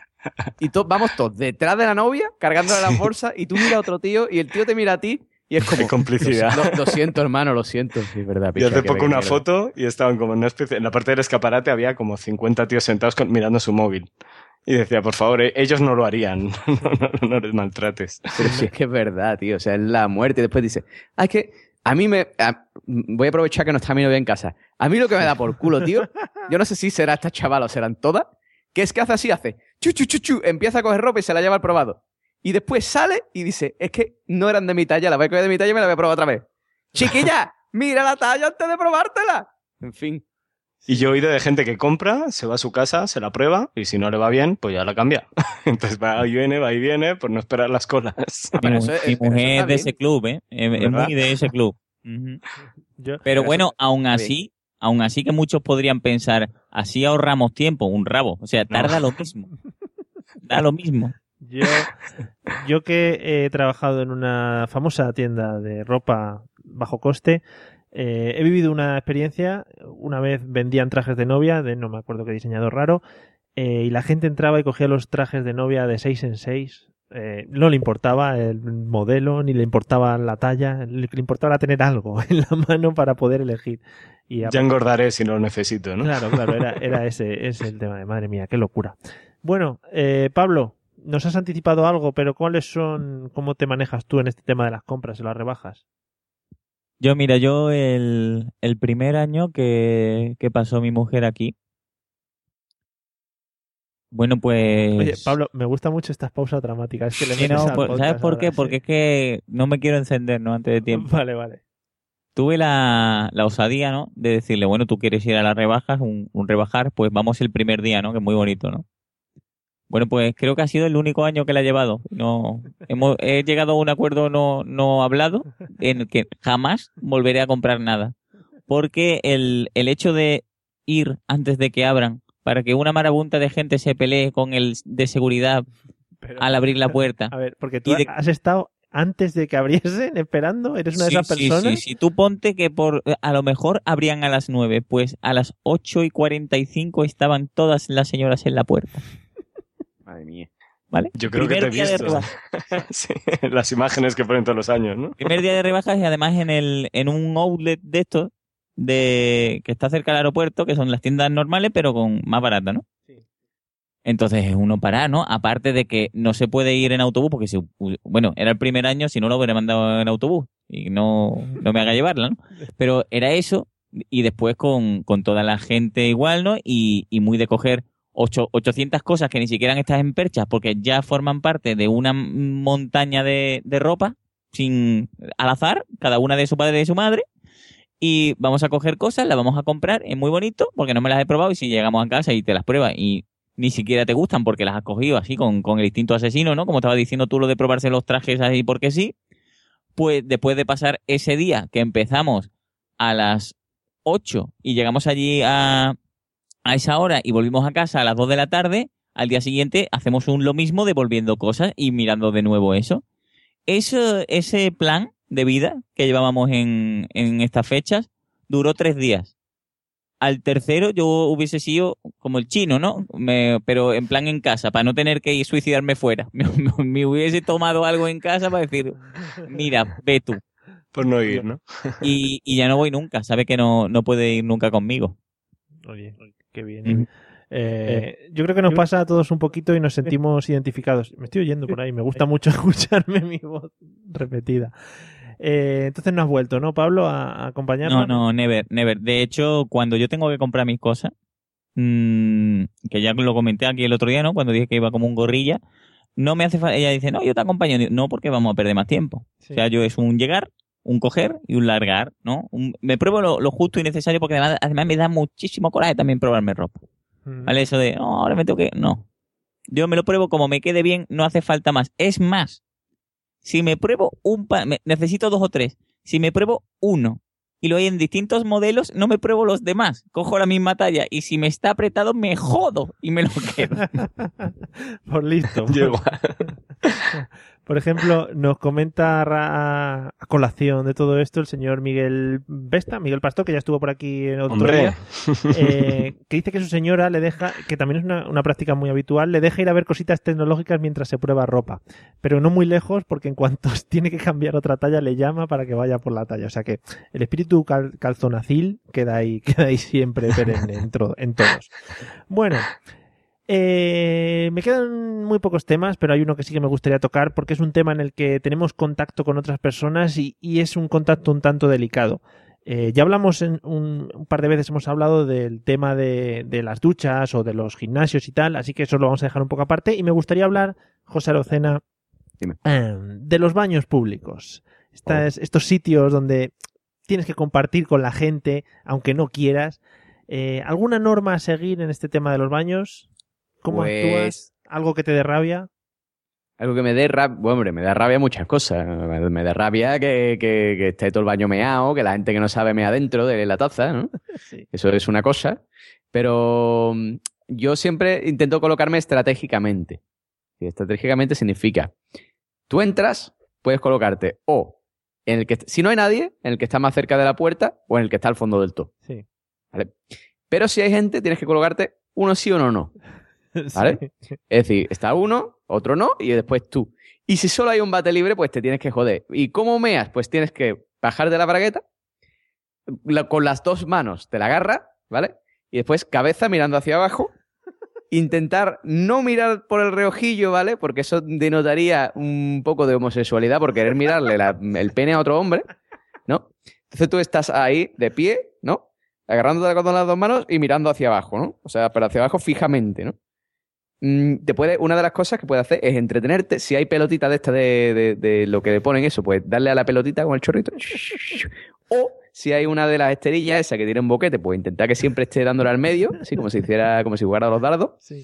Y to- vamos todos detrás de la novia, cargándole las bolsas, y tú miras a otro tío, y el tío te mira a ti, y es como. Qué complicidad. Lo, lo siento, hermano, lo siento. Sí, es verdad. Picha, hace qué poco una foto y estaban como en una especie, en la parte del escaparate había como 50 tíos sentados con- mirando su móvil. Y decía, por favor, eh, ellos no lo harían, no, no, no les maltrates. Pero si es que es verdad, tío. O sea, es la muerte. Y después dice, ah, es que a mí me. a- voy a aprovechar que no está mi novia en casa. A mí lo que me da por culo, tío. Yo no sé si será esta chavala o serán todas. Que es que hace así, hace. Chu, chu, chu, chu, empieza a coger ropa y se la lleva al probado. Y después sale y dice, es que no eran de mi talla, la voy a coger de mi talla y me la voy a probar otra vez. Chiquilla, mira la talla antes de probártela. En fin. Y yo he oído de gente que compra, se va a su casa, se la prueba y si no le va bien, pues ya la cambia. Entonces va y viene, va y viene, por no esperar las colas. Ah, pero mi, mu- es- mujer es de bien. ese club, ¿eh? Es, muy de ese club. Yo- Pero bueno, aún así, aún así que muchos podrían pensar, así ahorramos tiempo, un rabo. O sea, tarda lo mismo. Da lo mismo. Yo, yo que he trabajado en una famosa tienda de ropa bajo coste, eh, he vivido una experiencia. Una vez vendían trajes de novia, de no me acuerdo qué diseñador raro, eh, y la gente entraba y cogía los trajes de novia de 6 en 6. Eh, no le importaba el modelo, ni le importaba la talla, le, importaba tener algo en la mano para poder elegir. Y Ya engordaré si no lo necesito, ¿no? Claro, claro, era, era ese, ese el tema de madre mía, qué locura. Bueno, eh, Pablo, nos has anticipado algo, pero ¿cuáles son, cómo te manejas tú en este tema de las compras y las rebajas? Yo, mira, yo el, el primer año que, que pasó mi mujer aquí, bueno, pues... Oye, Pablo, me gusta mucho estas pausas dramáticas. Es que le Sí, no, por- podcast ¿Sabes por ahora, qué? sí. Porque es que no me quiero encender, ¿no? Antes de tiempo. Vale, vale. Tuve la, la osadía, ¿no? De decirle, bueno, tú quieres ir a las rebajas, un, un rebajar, pues vamos el primer día, ¿no? Que es muy bonito, ¿no? Bueno, pues creo que ha sido el único año que la he llevado. No, hemos, he llegado a un acuerdo no, no hablado en el que jamás volveré a comprar nada. Porque el, el hecho de ir antes de que abran, para que una marabunta de gente se pelee con el de seguridad Pero- al abrir la puerta. A ver, porque tú de- has estado antes de que abriesen esperando, eres una de Sí, esas sí, personas. Sí, sí, tú ponte que por a lo mejor abrían a las 9, pues a las 8 y 45 estaban todas las señoras en la puerta, Madre mía. ¿vale? Yo creo que te Primer he día de visto. rebajas. Sí, las imágenes que ponen todos los años, ¿no? Primer día de rebajas y además en el en un outlet de estos de que está cerca del aeropuerto, que son las tiendas normales pero con más baratas, ¿no? Sí. Entonces es uno para, ¿no? Aparte de que no se puede ir en autobús porque si bueno, era el primer año, si no lo hubiera mandado en autobús y no no me haga llevarla, ¿no? Pero era eso y después con, con toda la gente igual, ¿no? Y, y muy de coger ocho- 800 cosas que ni siquiera estás en perchas porque ya forman parte de una montaña de, de ropa sin al azar, cada una de su padre y de su madre. Y vamos a coger cosas, las vamos a comprar, es muy bonito porque no me las he probado y si llegamos a casa y te las pruebas y ni siquiera te gustan porque las has cogido así con, con el instinto asesino, ¿no? Como estaba diciendo tú lo de probarse los trajes así porque sí, pues después de pasar ese día que empezamos a las 8 y llegamos allí a, a esa hora y volvimos a casa a las 2 de la tarde, al día siguiente hacemos un lo mismo devolviendo cosas y mirando de nuevo eso. Eso, ese plan de vida que llevábamos en, en estas fechas duró tres días. Al tercero yo hubiese sido como el chino, ¿no? Me- pero en plan en casa, para no tener que ir suicidarme fuera. Me, me- me hubiese tomado algo en casa para decir, mira, ve tú. Por no ir, ¿no? Y, y ya no voy nunca, sabe que no, no puede ir nunca conmigo. Oye, qué bien. Ujú. Eh, yo creo que nos pasa a todos un poquito y nos sentimos identificados. Me estoy oyendo por ahí, me gusta mucho escucharme mi voz repetida. Eh, entonces no has vuelto, ¿no, Pablo, a, acompañarnos? No, no, never, never. De hecho, cuando yo tengo que comprar mis cosas, mm, que ya lo comenté aquí el otro día, ¿no? Cuando dije que iba como un gorrilla, no me hace falta. Ella dice, no, yo te acompaño. Digo, No, porque vamos a perder más tiempo. Sí. O sea, yo es un llegar, un coger y un largar, ¿no? Un- me pruebo lo, lo justo y necesario porque además, además me da muchísimo coraje también probarme ropa. Mm. ¿Vale? Eso de, no, ahora me tengo que. No. Yo me lo pruebo como me quede bien, no hace falta más. Es más, Si me pruebo un pa- me- necesito dos o tres. Si me pruebo uno y lo hay en distintos modelos, no me pruebo los demás. Cojo la misma talla y si me está apretado me jodo y me lo quedo. Por listo. Yo igual. Por ejemplo, nos comenta a colación de todo esto el señor Miguel Vesta, Miguel Pastor, que ya estuvo por aquí en otro día, eh, que dice que su señora le deja, que también es una, una práctica muy habitual, le deja ir a ver cositas tecnológicas mientras se prueba ropa, pero no muy lejos porque en cuanto tiene que cambiar otra talla le llama para que vaya por la talla. O sea que el espíritu cal- calzonacil queda ahí, queda ahí siempre perenne en todos. Bueno, eh, me quedan muy pocos temas, pero hay uno que sí que me gustaría tocar porque es un tema en el que tenemos contacto con otras personas y, y es un contacto un tanto delicado. Eh, ya hablamos en un, un par de veces, hemos hablado del tema de, de las duchas o de los gimnasios y tal, así que eso lo vamos a dejar un poco aparte. Y me gustaría hablar, José Arocena, eh, de los baños públicos. Estas- Estos sitios donde tienes que compartir con la gente, aunque no quieras. Eh, ¿Alguna norma a seguir en este tema de los baños? ¿Cómo Pues- actúas? ¿Algo que te dé rabia? Algo que me dé rabia, bueno, hombre, me da rabia muchas cosas. Me, me da rabia que, que, que esté todo el baño meado, que la gente que no sabe mea dentro de la taza, ¿no? Sí. Eso es una cosa. Pero mm, yo siempre intento colocarme estratégicamente. Y estratégicamente significa, tú entras, puedes colocarte o en el que, si no hay nadie, en el que está más cerca de la puerta o en el que está al fondo del todo. Sí. ¿vale? Pero si hay gente, tienes que colocarte uno sí o uno no. ¿Vale? Es decir, está uno, otro no, y después tú. Y si solo hay un bate libre, pues te tienes que joder. ¿Y cómo meas? Pues tienes que bajar de la bragueta, la- con las dos manos te la agarras, ¿vale? Y después cabeza mirando hacia abajo, intentar no mirar por el reojillo, ¿vale? Porque eso denotaría un poco de homosexualidad por querer mirarle la- el pene a otro hombre, ¿no? Entonces tú estás ahí de pie, ¿no? Agarrándote con las dos manos y mirando hacia abajo, ¿no? O sea, pero hacia abajo fijamente, ¿no? Mm, te puede, una de las cosas que puede hacer es entretenerte. Si hay pelotita de esta de, de- de lo que le ponen eso, pues darle a la pelotita con el chorrito. O si hay una de las esterillas esa que tiene un boquete, pues intentar que siempre esté dándole al medio, así como si hiciera, como si jugara a los dardos. Sí.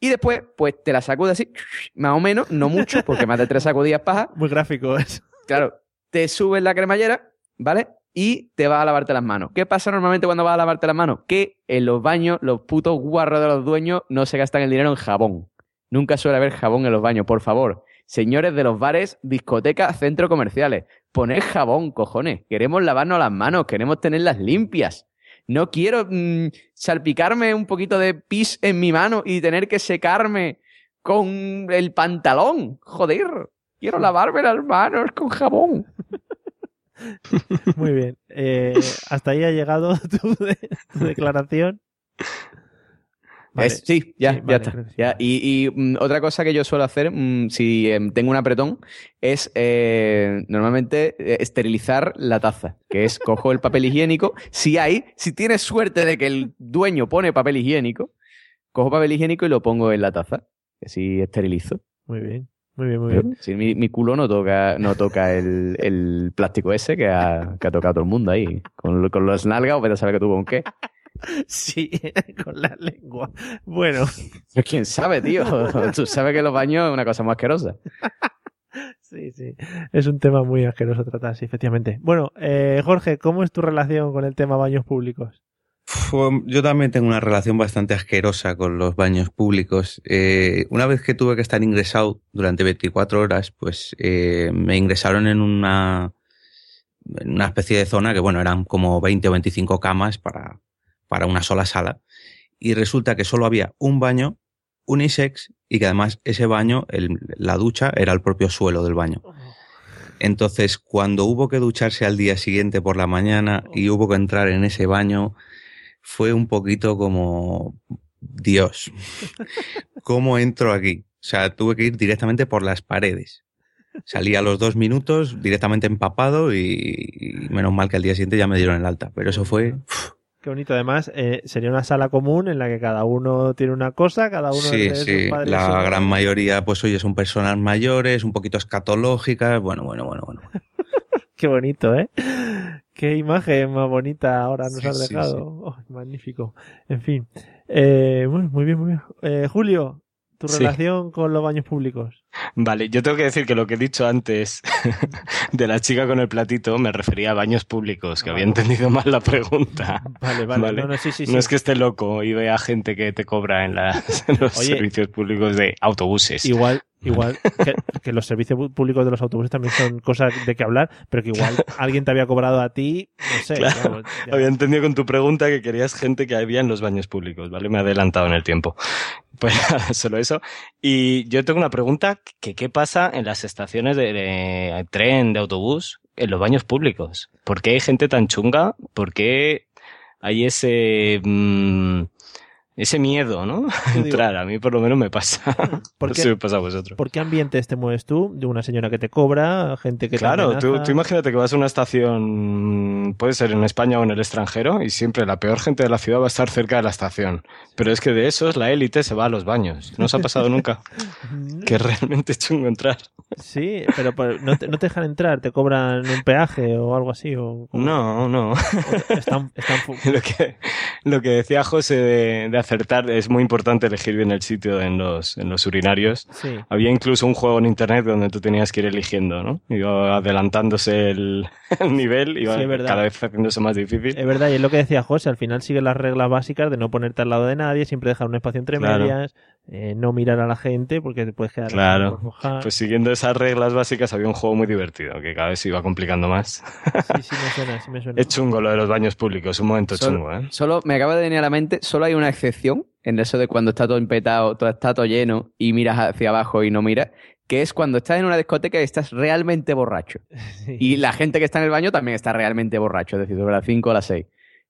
Y después, pues te la sacude así, más o menos, no mucho, porque más de tres sacudidas paja. Muy gráfico eso. Claro, te subes la cremallera, ¿vale? Y te vas a lavarte las manos. ¿Qué pasa normalmente cuando vas a lavarte las manos? Que en los baños los putos guarros de los dueños no se gastan el dinero en jabón. Nunca suele haber jabón en los baños, por favor. Señores de los bares, discotecas, centros comerciales, poned jabón, cojones. Queremos lavarnos las manos, queremos tenerlas limpias. No quiero mm, salpicarme un poquito de pis en mi mano y tener que secarme con el pantalón. Joder, quiero lavarme las manos con jabón. Muy bien. Eh, hasta ahí ha llegado tu, de- tu declaración. Vale. Es- sí, ya, Sí, ya vale, está. creo que sí. Ya. Y, y, mm, otra cosa que yo suelo hacer, mm, si em, tengo un apretón, es eh, normalmente eh, esterilizar la taza, que es cojo el papel higiénico. Si hay, si tienes suerte de que el dueño pone papel higiénico, cojo papel higiénico y lo pongo en la taza. Y así esterilizo. Muy bien. Muy bien, muy bien. Sí, mi, mi culo no toca, no toca el, el plástico ese que ha, que ha tocado todo el mundo ahí. Con, con los nalgas, o vete a saber que tú con qué. Sí, con la lengua. Bueno, Pero quién sabe, tío. Tú sabes que los baños es una cosa más asquerosa. sí, sí. Es un tema muy asqueroso tratar, sí, efectivamente. Bueno, eh, Jorge, ¿cómo es tu relación con el tema baños públicos? Yo también tengo una relación bastante asquerosa con los baños públicos. Eh, una vez que tuve que estar ingresado durante 24 horas, pues eh, me ingresaron en una, en una especie de zona que, bueno, eran como 20 o 25 camas para, para una sola sala. Y resulta que solo había un baño unisex y que además ese baño, la ducha, era el propio suelo del baño. Entonces, cuando hubo que ducharse al día siguiente por la mañana y hubo que entrar en ese baño, fue un poquito como, Dios, ¿cómo entro aquí? O sea, tuve que ir directamente por las paredes. Salí a los dos minutos directamente empapado y, y menos mal que al día siguiente ya me dieron el alta. Pero eso fue... Qué bonito. Además, eh, sería una sala común en la que cada uno tiene una cosa, cada uno Sí, de sí. padres La son- gran mayoría, pues oye, son personas mayores, un poquito escatológicas. Bueno, bueno, bueno, bueno. Qué bonito, ¿eh? Qué imagen más bonita ahora nos Sí, has sí, dejado. Oh, magnífico. En fin. Eh, bueno, muy bien, muy bien. Eh, Julio, tu Sí. relación con los baños públicos. Vale, yo tengo que decir que lo que he dicho antes de la chica con el platito me refería a baños públicos, que había entendido mal la pregunta. Vale, vale. Vale. No, no, sí, sí, sí. No es que esté loco y vea gente que te cobra en, las- en los Oye. servicios públicos de autobuses. Igual, igual que, que los servicios públicos de los autobuses también son cosas de que hablar, pero que igual alguien te había cobrado a ti, no sé. Claro. ya. Había entendido con tu pregunta que querías gente que había en los baños públicos, ¿vale? Me he adelantado en el tiempo. Pues solo eso. Y yo tengo una pregunta, que ¿qué pasa en las estaciones de, de tren, de autobús, en los baños públicos? ¿Por qué hay gente tan chunga? ¿Por qué hay ese... mm, ese miedo, ¿no? Digo, Entrar, a mí por lo menos me pasa. ¿Por No qué? sé si me pasa a vosotros. ¿Por qué ambientes te mueves tú? De una señora que te cobra, gente que te Claro, tú, amenaza? tú imagínate que vas a una estación, puede ser en España o en el extranjero, y siempre la peor gente de la ciudad va a estar cerca de la estación. Pero es que de esos la élite se va a los baños. ¿No os ha pasado nunca? que es realmente chungo entrar. Sí, pero no, te, no te dejan entrar, te cobran un peaje o algo así. O, o- No, no. están, están Lo que, lo que decía José de, de acertar es muy importante elegir bien el sitio en los, en los urinarios. Sí. Había incluso un juego en internet donde tú tenías que ir eligiendo, ¿no? Iba adelantándose el, el nivel, iba Sí, cada vez haciéndose más difícil. Es verdad, y es lo que decía José, al final siguen las reglas básicas de no ponerte al lado de nadie, siempre dejar un espacio entre Claro. medias, eh, no mirar a la gente porque te puedes quedar Claro. Pues siguiendo esas reglas básicas había un juego muy divertido que cada vez se iba complicando más. Sí, sí me suena, sí me suena. Es chungo lo de los baños públicos, un momento Solo- chungo, ¿eh? Solo me acaba de venir a la mente, solo hay una excepción en eso de cuando está todo empetado, todo está todo lleno y miras hacia abajo y no miras, que es cuando estás en una discoteca y estás realmente borracho. Sí. Y la gente que está en el baño también está realmente borracho, es decir, sobre las 5 o las 6.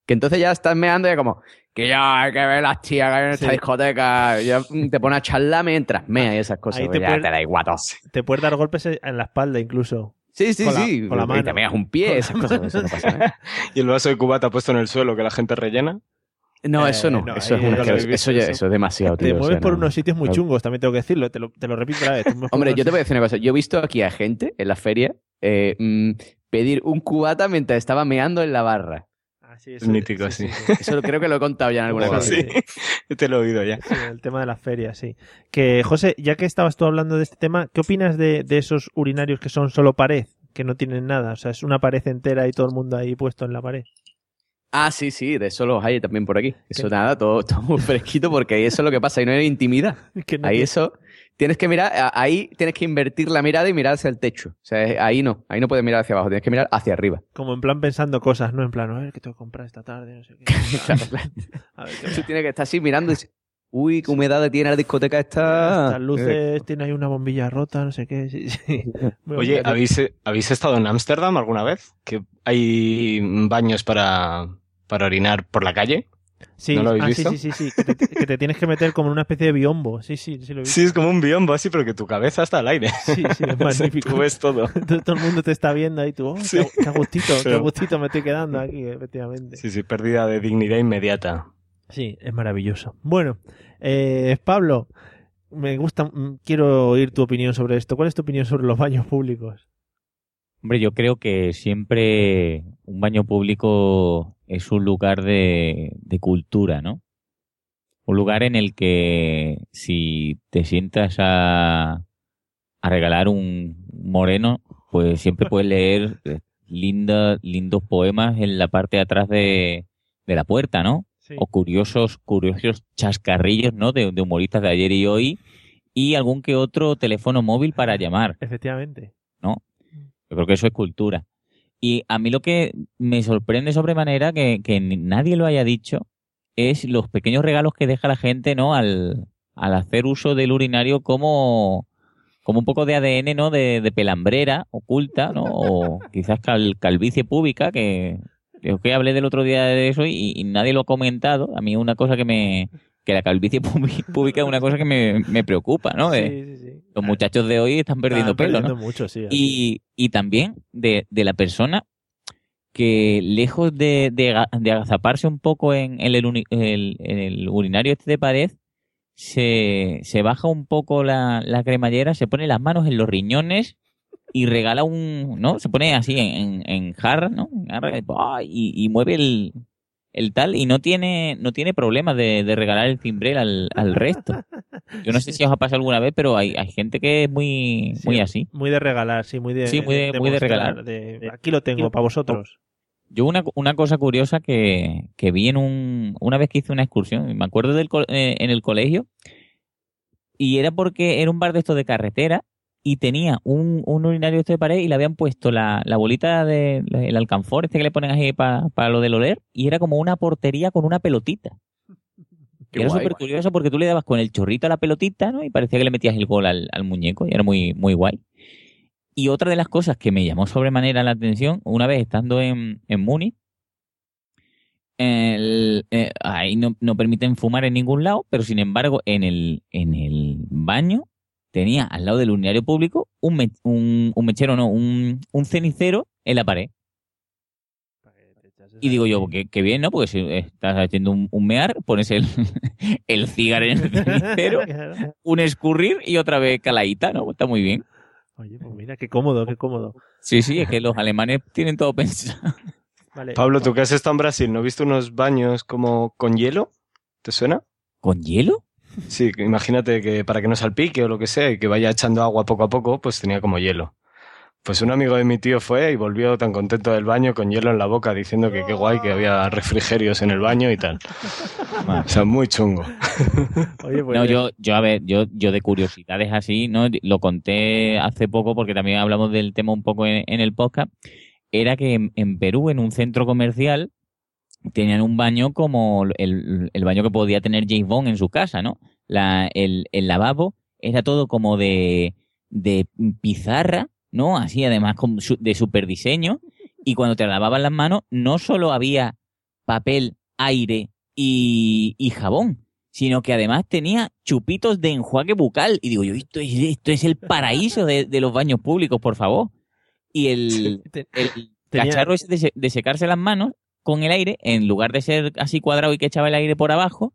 Que entonces ya estás meando y ya como, que ya hay que ver las tías que hay en esta Sí. discoteca. Y ya mm, te pone a charlar mientras mea y esas cosas. Ahí pues te ya puede- te da igual. Te puedes dar golpes en la espalda incluso. Sí, sí, Con la- sí. con la Y mano. te meas un pie, esas cosas. Eso no pasa nada. Y el vaso de cubata puesto en el suelo que la gente rellena. No, Eh, eso no. no, eso, es una- eso, ya- eso. eso es demasiado, Te o mueves sea, por no. unos sitios muy chungos, también tengo que decirlo, te lo, te lo repito otra vez. te Hombre, yo te voy a decir una cosa. Yo he visto aquí a gente en la feria eh, mm, pedir un cubata mientras estaba meando en la barra. Ah, sí, Es eso- mítico, sí. Eso creo que lo he contado ya en alguna Joder, ocasión. Sí, te lo he oído ya. Sí, el tema de las ferias, sí. Que, José, ya que estabas tú hablando de este tema, ¿qué opinas de, de esos urinarios que son solo pared? Que no tienen nada, o sea, es una pared entera y todo el mundo ahí puesto en la pared. Ah, sí, sí, de eso los hay también por aquí. Eso ¿Qué? nada, todo, todo muy fresquito porque ahí eso es lo que pasa, ahí no hay intimidad. Que no Ahí tiene- eso, tienes que mirar, ahí tienes que invertir la mirada y mirar hacia el techo. O sea, ahí no, ahí no puedes mirar hacia abajo, tienes que mirar hacia arriba. Como en plan pensando cosas, ¿no? En plan, a ver, ¿qué tengo que comprar esta tarde? No sé qué. Claro, claro. A ver, ¿qué Tú tienes que estar así mirando y decir, uy, qué humedad tiene la discoteca esta. Estas luces, tiene ahí una bombilla rota, no sé qué. Sí, sí. Muy Oye. ¿habéis, ¿habéis estado en Ámsterdam alguna vez? Que hay baños para, para orinar por la calle. Sí, ¿no lo habéis ah, visto? sí, sí, sí, sí, que te, que te tienes que meter como en una especie de biombo. Sí, sí, sí lo he visto. Sí, es como un biombo así, pero que tu cabeza está al aire. Sí, sí, es magnífico. Tú ves todo. todo, todo el mundo te está viendo ahí tú, oh, Sí. qué, qué a gustito, qué a Pero- gustito me estoy quedando aquí, efectivamente. Sí, sí, pérdida de dignidad inmediata. Sí, es maravilloso. Bueno, eh, Pablo, me gusta, mm, quiero oír tu opinión sobre esto. ¿Cuál es tu opinión sobre los baños públicos? Hombre, yo creo que siempre un baño público es un lugar de, de cultura, ¿no? Un lugar en el que si te sientas a, a regalar un moreno, pues siempre puedes leer eh, linda, lindos poemas en la parte de atrás de, de la puerta, ¿no? Sí. o curiosos, curiosos chascarrillos, ¿no? De, de humoristas de ayer y hoy y algún que otro teléfono móvil para llamar. Efectivamente. Yo creo que eso es cultura. Y a mí lo que me sorprende sobremanera que, que nadie lo haya dicho es los pequeños regalos que deja la gente, ¿no? Al, al hacer uso del urinario como, como un poco de ADN, ¿no? De, de pelambrera oculta, ¿no? O quizás cal- calvicie pública, que creo que hablé del otro día de eso y, y nadie lo ha comentado. A mí una cosa que me... que la calvicie pública es una cosa que me, me preocupa, ¿no? De- Sí, sí, sí. los muchachos de hoy están perdiendo Están pelo, ¿no? perdiendo mucho, sí. Y, y también de, de la persona que lejos de, de, aga- de agazaparse un poco en, el, uni- el- en el urinario este de pared, se, se baja un poco la, la cremallera, se pone las manos en los riñones y regala un, ¿no? Se pone así en, en, jarra, ¿no? Y, y mueve el, el tal y no tiene, no tiene problema de, de regalar el cimbrel al, al resto. Yo no sé si os ha pasado alguna vez, pero hay, hay gente que es muy, muy Sí, así. Muy de regalar, sí, muy de, Sí, muy de- muy mostrar, regalar. de, aquí lo tengo, para vosotros. Yo una, una cosa curiosa que, que vi en un, una vez que hice una excursión, me acuerdo del, eh, en el colegio, y era porque era un bar de estos de carretera y tenía un, un urinario este de pared y le habían puesto la, la bolita del el alcanfor, este que le ponen ahí para lo del oler, y era como una portería con una pelotita. Qué era súper curioso porque tú le dabas con el chorrito a la pelotita, ¿no? Y parecía que le metías el gol al, al muñeco y era muy, muy guay. Y otra de las cosas que me llamó sobremanera la atención, una vez estando en, en Múnich, el- eh, ahí no, no permiten fumar en ningún lado, pero sin embargo en el, en el baño tenía al lado del urinario público un, me- un, un mechero, no, un, un cenicero en la pared. Y digo yo, que, bien, ¿no? Porque si estás haciendo un, un mear, pones el, el cigarro en el cenicero, un escurrir y otra vez caladita, ¿no? Está muy bien. Oye, pues mira, qué cómodo, qué cómodo. Sí, sí, es que los alemanes tienen todo pensado. Vale. Pablo, tú que has estado en Brasil, ¿no viste unos baños como con hielo? ¿Te suena? ¿Con hielo? Sí, que imagínate que para que no salpique o lo que sea y que vaya echando agua poco a poco, pues tenía como hielo. Pues un amigo de mi tío fue y volvió tan contento del baño con hielo en la boca diciendo que qué guay, que había refrigerios en el baño y tal. O sea, muy chungo. Oye, pues No, yo, yo, a ver, yo, yo de curiosidades así, ¿no? Lo conté hace poco porque también hablamos del tema un poco en, en el podcast. Era que en, en Perú, en un centro comercial, tenían un baño como el, el baño que podía tener James Bond en su casa, ¿no? La, el, el lavabo era todo como de, de pizarra, ¿no? Así, además, con su- de super diseño. Y cuando te lavaban las manos, no solo había papel, aire y, y jabón, sino que además tenía chupitos de enjuague bucal. Y digo yo, esto es, esto es el paraíso de, de los baños públicos, por favor. Y el, el cacharro ese de, de secarse las manos con el aire, en lugar de ser así cuadrado y que echaba el aire por abajo,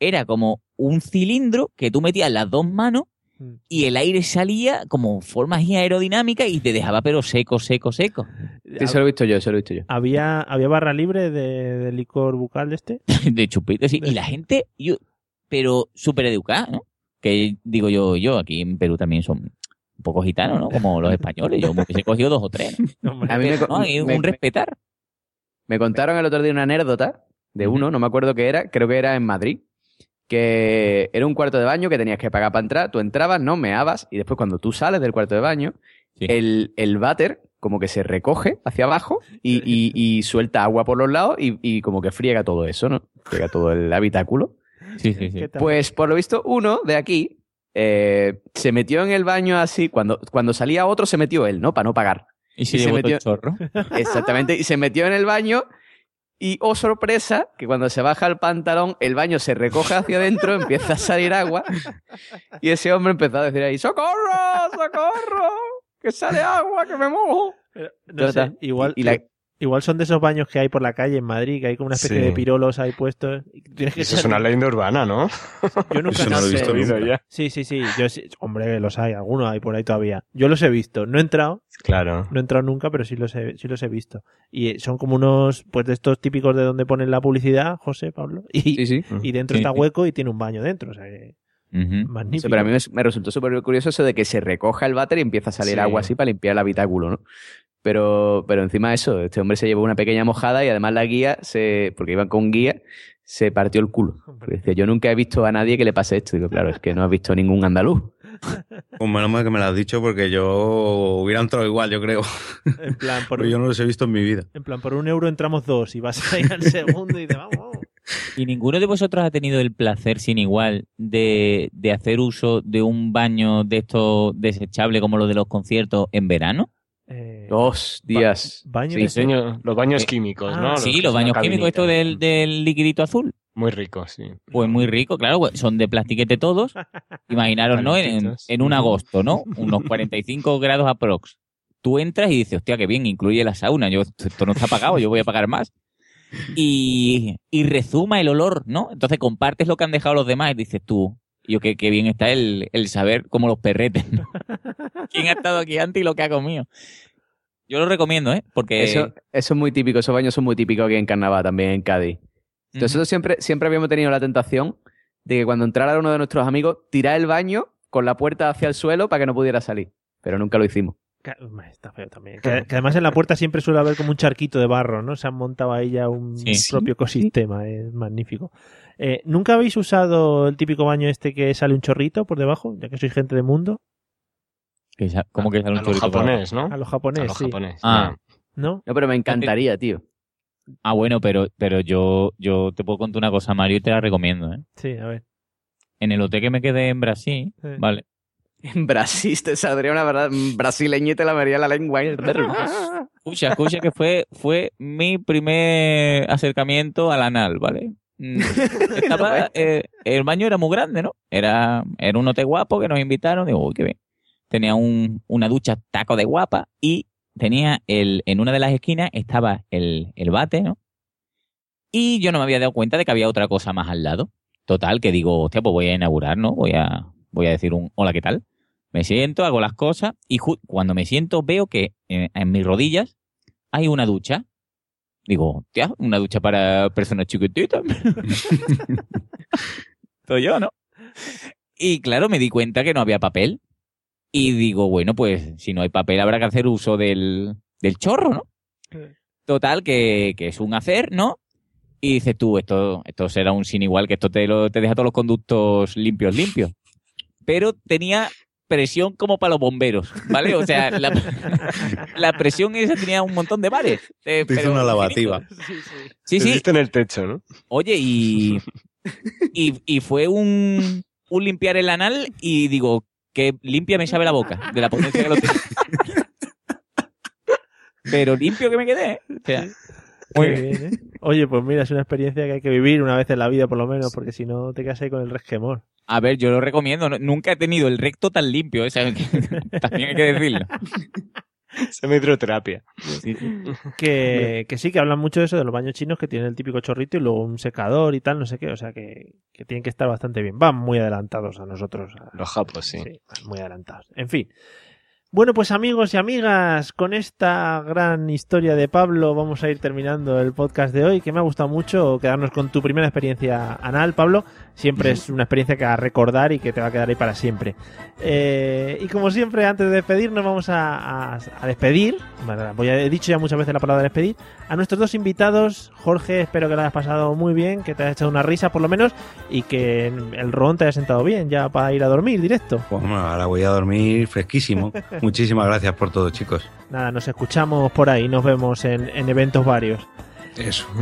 era como un cilindro que tú metías las dos manos Mm. y el aire salía como forma aerodinámica y te dejaba pero seco, seco, seco. Sí, eso lo he visto yo, eso lo he visto yo. ¿Había, ¿Había barra libre de, de licor bucal de este? de chupitos sí. y la gente yo pero súper educada no que digo yo yo aquí en Perú también son un poco gitanos no como los españoles yo me hubiese cogido dos o tres ¿no? Hombre, A mí me, no, hay me- un respetar me contaron el otro día una anécdota de uno, no me acuerdo qué era, creo que era en Madrid, que era un cuarto de baño que tenías que pagar para entrar, tú entrabas, no meabas, y después cuando tú sales del cuarto de baño, Sí. el, el váter como que se recoge hacia abajo y, y- y suelta agua por los lados y, y como que friega todo eso, ¿no? Friega todo el habitáculo. sí sí sí. Pues por lo visto, uno de aquí eh, se metió en el baño así, cuando, cuando salía otro se metió él, ¿no? Para no pagar. Y se y se metió- el chorro Exactamente, y se metió en el baño y, oh sorpresa, que cuando se baja el pantalón, el baño se recoge hacia adentro, empieza a salir agua y ese hombre empezó a decir ahí, ¡socorro, socorro! ¡Que sale agua, que me mojo! No sé, igual, Y- y la- igual son de esos baños que hay por la calle en Madrid, que hay como una especie Sí. de pirolos ahí puestos. y Tienes que Eso es una leyenda urbana, ¿no? Yo nunca Eso no lo he visto nunca. ya. Sí, sí, sí. Yo sí- Hombre, los hay, algunos hay por ahí todavía. Yo los he visto. No he entrado, Claro. no he entrado nunca, pero sí los he, sí los he visto. Y eh, son como unos, pues de estos típicos de donde ponen la publicidad, José, Pablo. Y, Sí, sí. y dentro Sí, está sí. hueco y tiene un baño dentro. O sea que Ujú. magnífico. Sí, pero a mí me, me resultó súper curioso eso de que se recoja el váter y empieza a salir Sí. agua así para limpiar el habitáculo, ¿no? Pero, pero encima de eso, este hombre se llevó una pequeña mojada y además la guía, se, porque iban con guía, se partió el culo. Porque decía, yo nunca he visto a nadie que le pase esto. Digo, claro, es que no has visto ningún andaluz. Pues menos mal que me lo has dicho porque yo hubiera entrado igual, yo creo. En plan, por, Pero yo no los he visto en mi vida. en plan, por un euro entramos dos y vas ahí al segundo y te vamos. vamos. ¿Y ninguno de vosotros ha tenido el placer sin igual de, de hacer uso de un baño de estos desechable como los de los conciertos en verano? Eh, Dos días. ba- baño Sí, de- Diseño, los baños Eh, químicos, ah, ¿no? sí, los baños químicos, esto del, del liquidito azul. Muy rico, sí. Pues muy rico, claro, pues son de plastiquete todos. Imaginaros, ¿no? En, un agosto, ¿no? Unos 45 grados aprox. Tú entras y dices, hostia, qué bien, incluye la sauna. Yo, esto no está pagado, yo voy a pagar más. Y, y rezuma el olor, ¿no? Entonces compartes lo que han dejado los demás y dices tú, yo qué, qué bien está el, el saber como los perretes, ¿no? ¿Quién ha estado aquí antes y lo que ha comido? Yo lo recomiendo, ¿eh? Porque... Eso, eso es muy típico, esos baños son muy típicos aquí en Carnaval, también en Cádiz. Entonces, nosotros siempre, siempre habíamos tenido la tentación de que cuando entrara uno de nuestros amigos, tirar el baño con la puerta hacia el suelo para que no pudiera salir. Pero nunca lo hicimos. Está feo también. Que, que además en la puerta siempre suele haber como un charquito de barro, ¿no? Se han montado ahí ya un Sí. propio ecosistema, es magnífico. Eh, ¿Nunca habéis usado el típico baño este que sale un chorrito por debajo, ya que sois gente de mundo? Que ¿Cómo que sale A un los japonés, ¿no? A los A japoneses, los sí. japonés. Ah. ¿No? No, pero me encantaría, tío. Ah, bueno, pero, pero yo, yo te puedo contar una cosa, Mario, y te la recomiendo, ¿eh? Sí, a ver. En el hotel que me quedé en Brasil, Sí. ¿vale? En Brasil te saldría una verdad brasileña y te la vería la lengua. Escucha, escucha que fue, fue mi primer acercamiento al anal, ¿vale? Mm, Estaba, eh, el baño era muy grande, ¿no? Era, era un hotel guapo que nos invitaron. Digo, uy, qué bien. Tenía un, una ducha taco de guapa y tenía el, en una de las esquinas estaba el, el bate, ¿no? Y yo no me había dado cuenta de que había otra cosa más al lado. Total, que digo, hostia, pues voy a inaugurar, ¿no? Voy a, voy a decir un hola, ¿qué tal? Me siento, hago las cosas y cuando me siento veo que en, en mis rodillas hay una ducha. Digo, hostia, una ducha para personas chiquititas. Soy yo, ¿no? Y claro, me di cuenta que no había papel. Y digo, bueno, pues si no hay papel habrá que hacer uso del, del chorro, ¿no? Total, que, que es un hacer, ¿no? Y dices tú, esto, esto será un sin igual, que esto te, lo, te deja todos los conductos limpios, limpios. Pero tenía presión como para los bomberos, ¿vale? O sea, la, la presión esa tenía un montón de bares. eh, Te hizo una lavativa. Sí, Te sí. viste en el techo, ¿no? Oye, y, y, y fue un, un limpiar el anal y digo, que limpia me sabe la boca, de la potencia que lo tiene. Pero limpio que me quedé, ¿eh? O sea, muy bien. bien, ¿eh? Oye, pues mira, es una experiencia que hay que vivir una vez en la vida por lo menos, porque si no te quedas ahí con el resquemor. A ver, yo lo recomiendo. no- Nunca he tenido el recto tan limpio, ¿eh? O sea, que- también hay que decirlo. Semi-hidroterapia. Sí, sí. Que, que sí, que hablan mucho de eso, de los baños chinos que tienen el típico chorrito y luego un secador y tal, no sé qué, o sea que, que tienen que estar bastante bien. Van muy adelantados a nosotros. a- Los japos, sí. Sí, van muy adelantados. En fin. Bueno, pues amigos y amigas, con esta gran historia de Pablo vamos a ir terminando el podcast de hoy, que me ha gustado mucho quedarnos con tu primera experiencia anal, Pablo. Siempre es una experiencia que a recordar y que te va a quedar ahí para siempre. Eh, y como siempre, antes de despedirnos, vamos a, a- a despedir. Voy a- he dicho ya muchas veces la palabra despedir. A nuestros dos invitados, Jorge, espero que lo hayas pasado muy bien, que te hayas echado una risa por lo menos y que el ron te haya sentado bien ya para ir a dormir directo. Pues bueno, ahora voy a dormir fresquísimo. Muchísimas gracias por todo, chicos. Nada, nos escuchamos por ahí, nos vemos en, en eventos varios. Eso.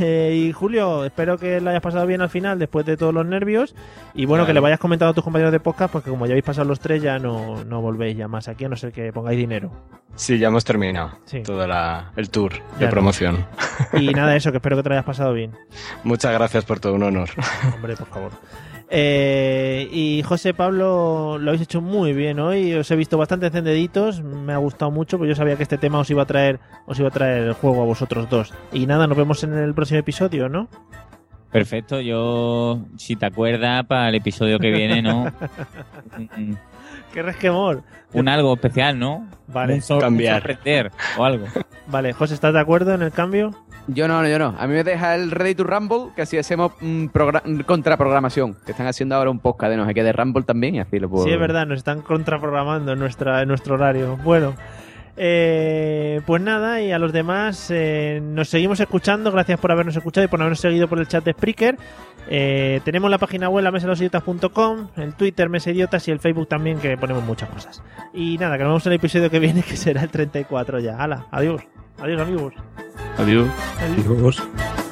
Eh, y Julio, espero que lo hayas pasado bien al final, después de todos los nervios. Y bueno, Claro. que le vayas comentando a tus compañeros de podcast, porque como ya habéis pasado los tres, ya no, no volvéis ya más aquí, a no ser que pongáis dinero. Sí, ya hemos terminado Sí. todo la- el tour Ya de no. promoción. Y nada, eso, que espero que te lo hayas pasado bien. Muchas gracias por todo, un honor. Hombre, por favor. Eh, y José Pablo, lo habéis hecho muy bien hoy. Os he visto bastante encendeditos. Me ha gustado mucho, porque yo sabía que este tema os iba a traer, os iba a traer el juego a vosotros dos. Y nada, nos vemos en el próximo episodio, ¿no? Perfecto, yo, si te acuerdas, para el episodio que viene, ¿no? Un, ¡Qué resquemor! un algo especial, ¿no? Vale, Un Cambiar. un sorprender o algo. vale. José, ¿estás de acuerdo en el cambio? Yo no, yo no. A mí me deja el Ready to Rumble, que así hacemos mm, progra- mm, contraprogramación. Que están haciendo ahora un podcast de no sé qué de Rumble también y así lo puedo. Sí, es verdad, nos están contraprogramando en, nuestra, en nuestro horario. Bueno, eh, pues nada, y a los demás eh, nos seguimos escuchando. Gracias por habernos escuchado y por habernos seguido por el chat de Spreaker. Eh, tenemos la página web, la mesalosidiotas.com, el Twitter, Mesidiotas y el Facebook también, que ponemos muchas cosas. Y nada, que nos vemos en el episodio que viene, que será el 34 ya. Hala, adiós. Adiós, amigos. Adiós. Adiós.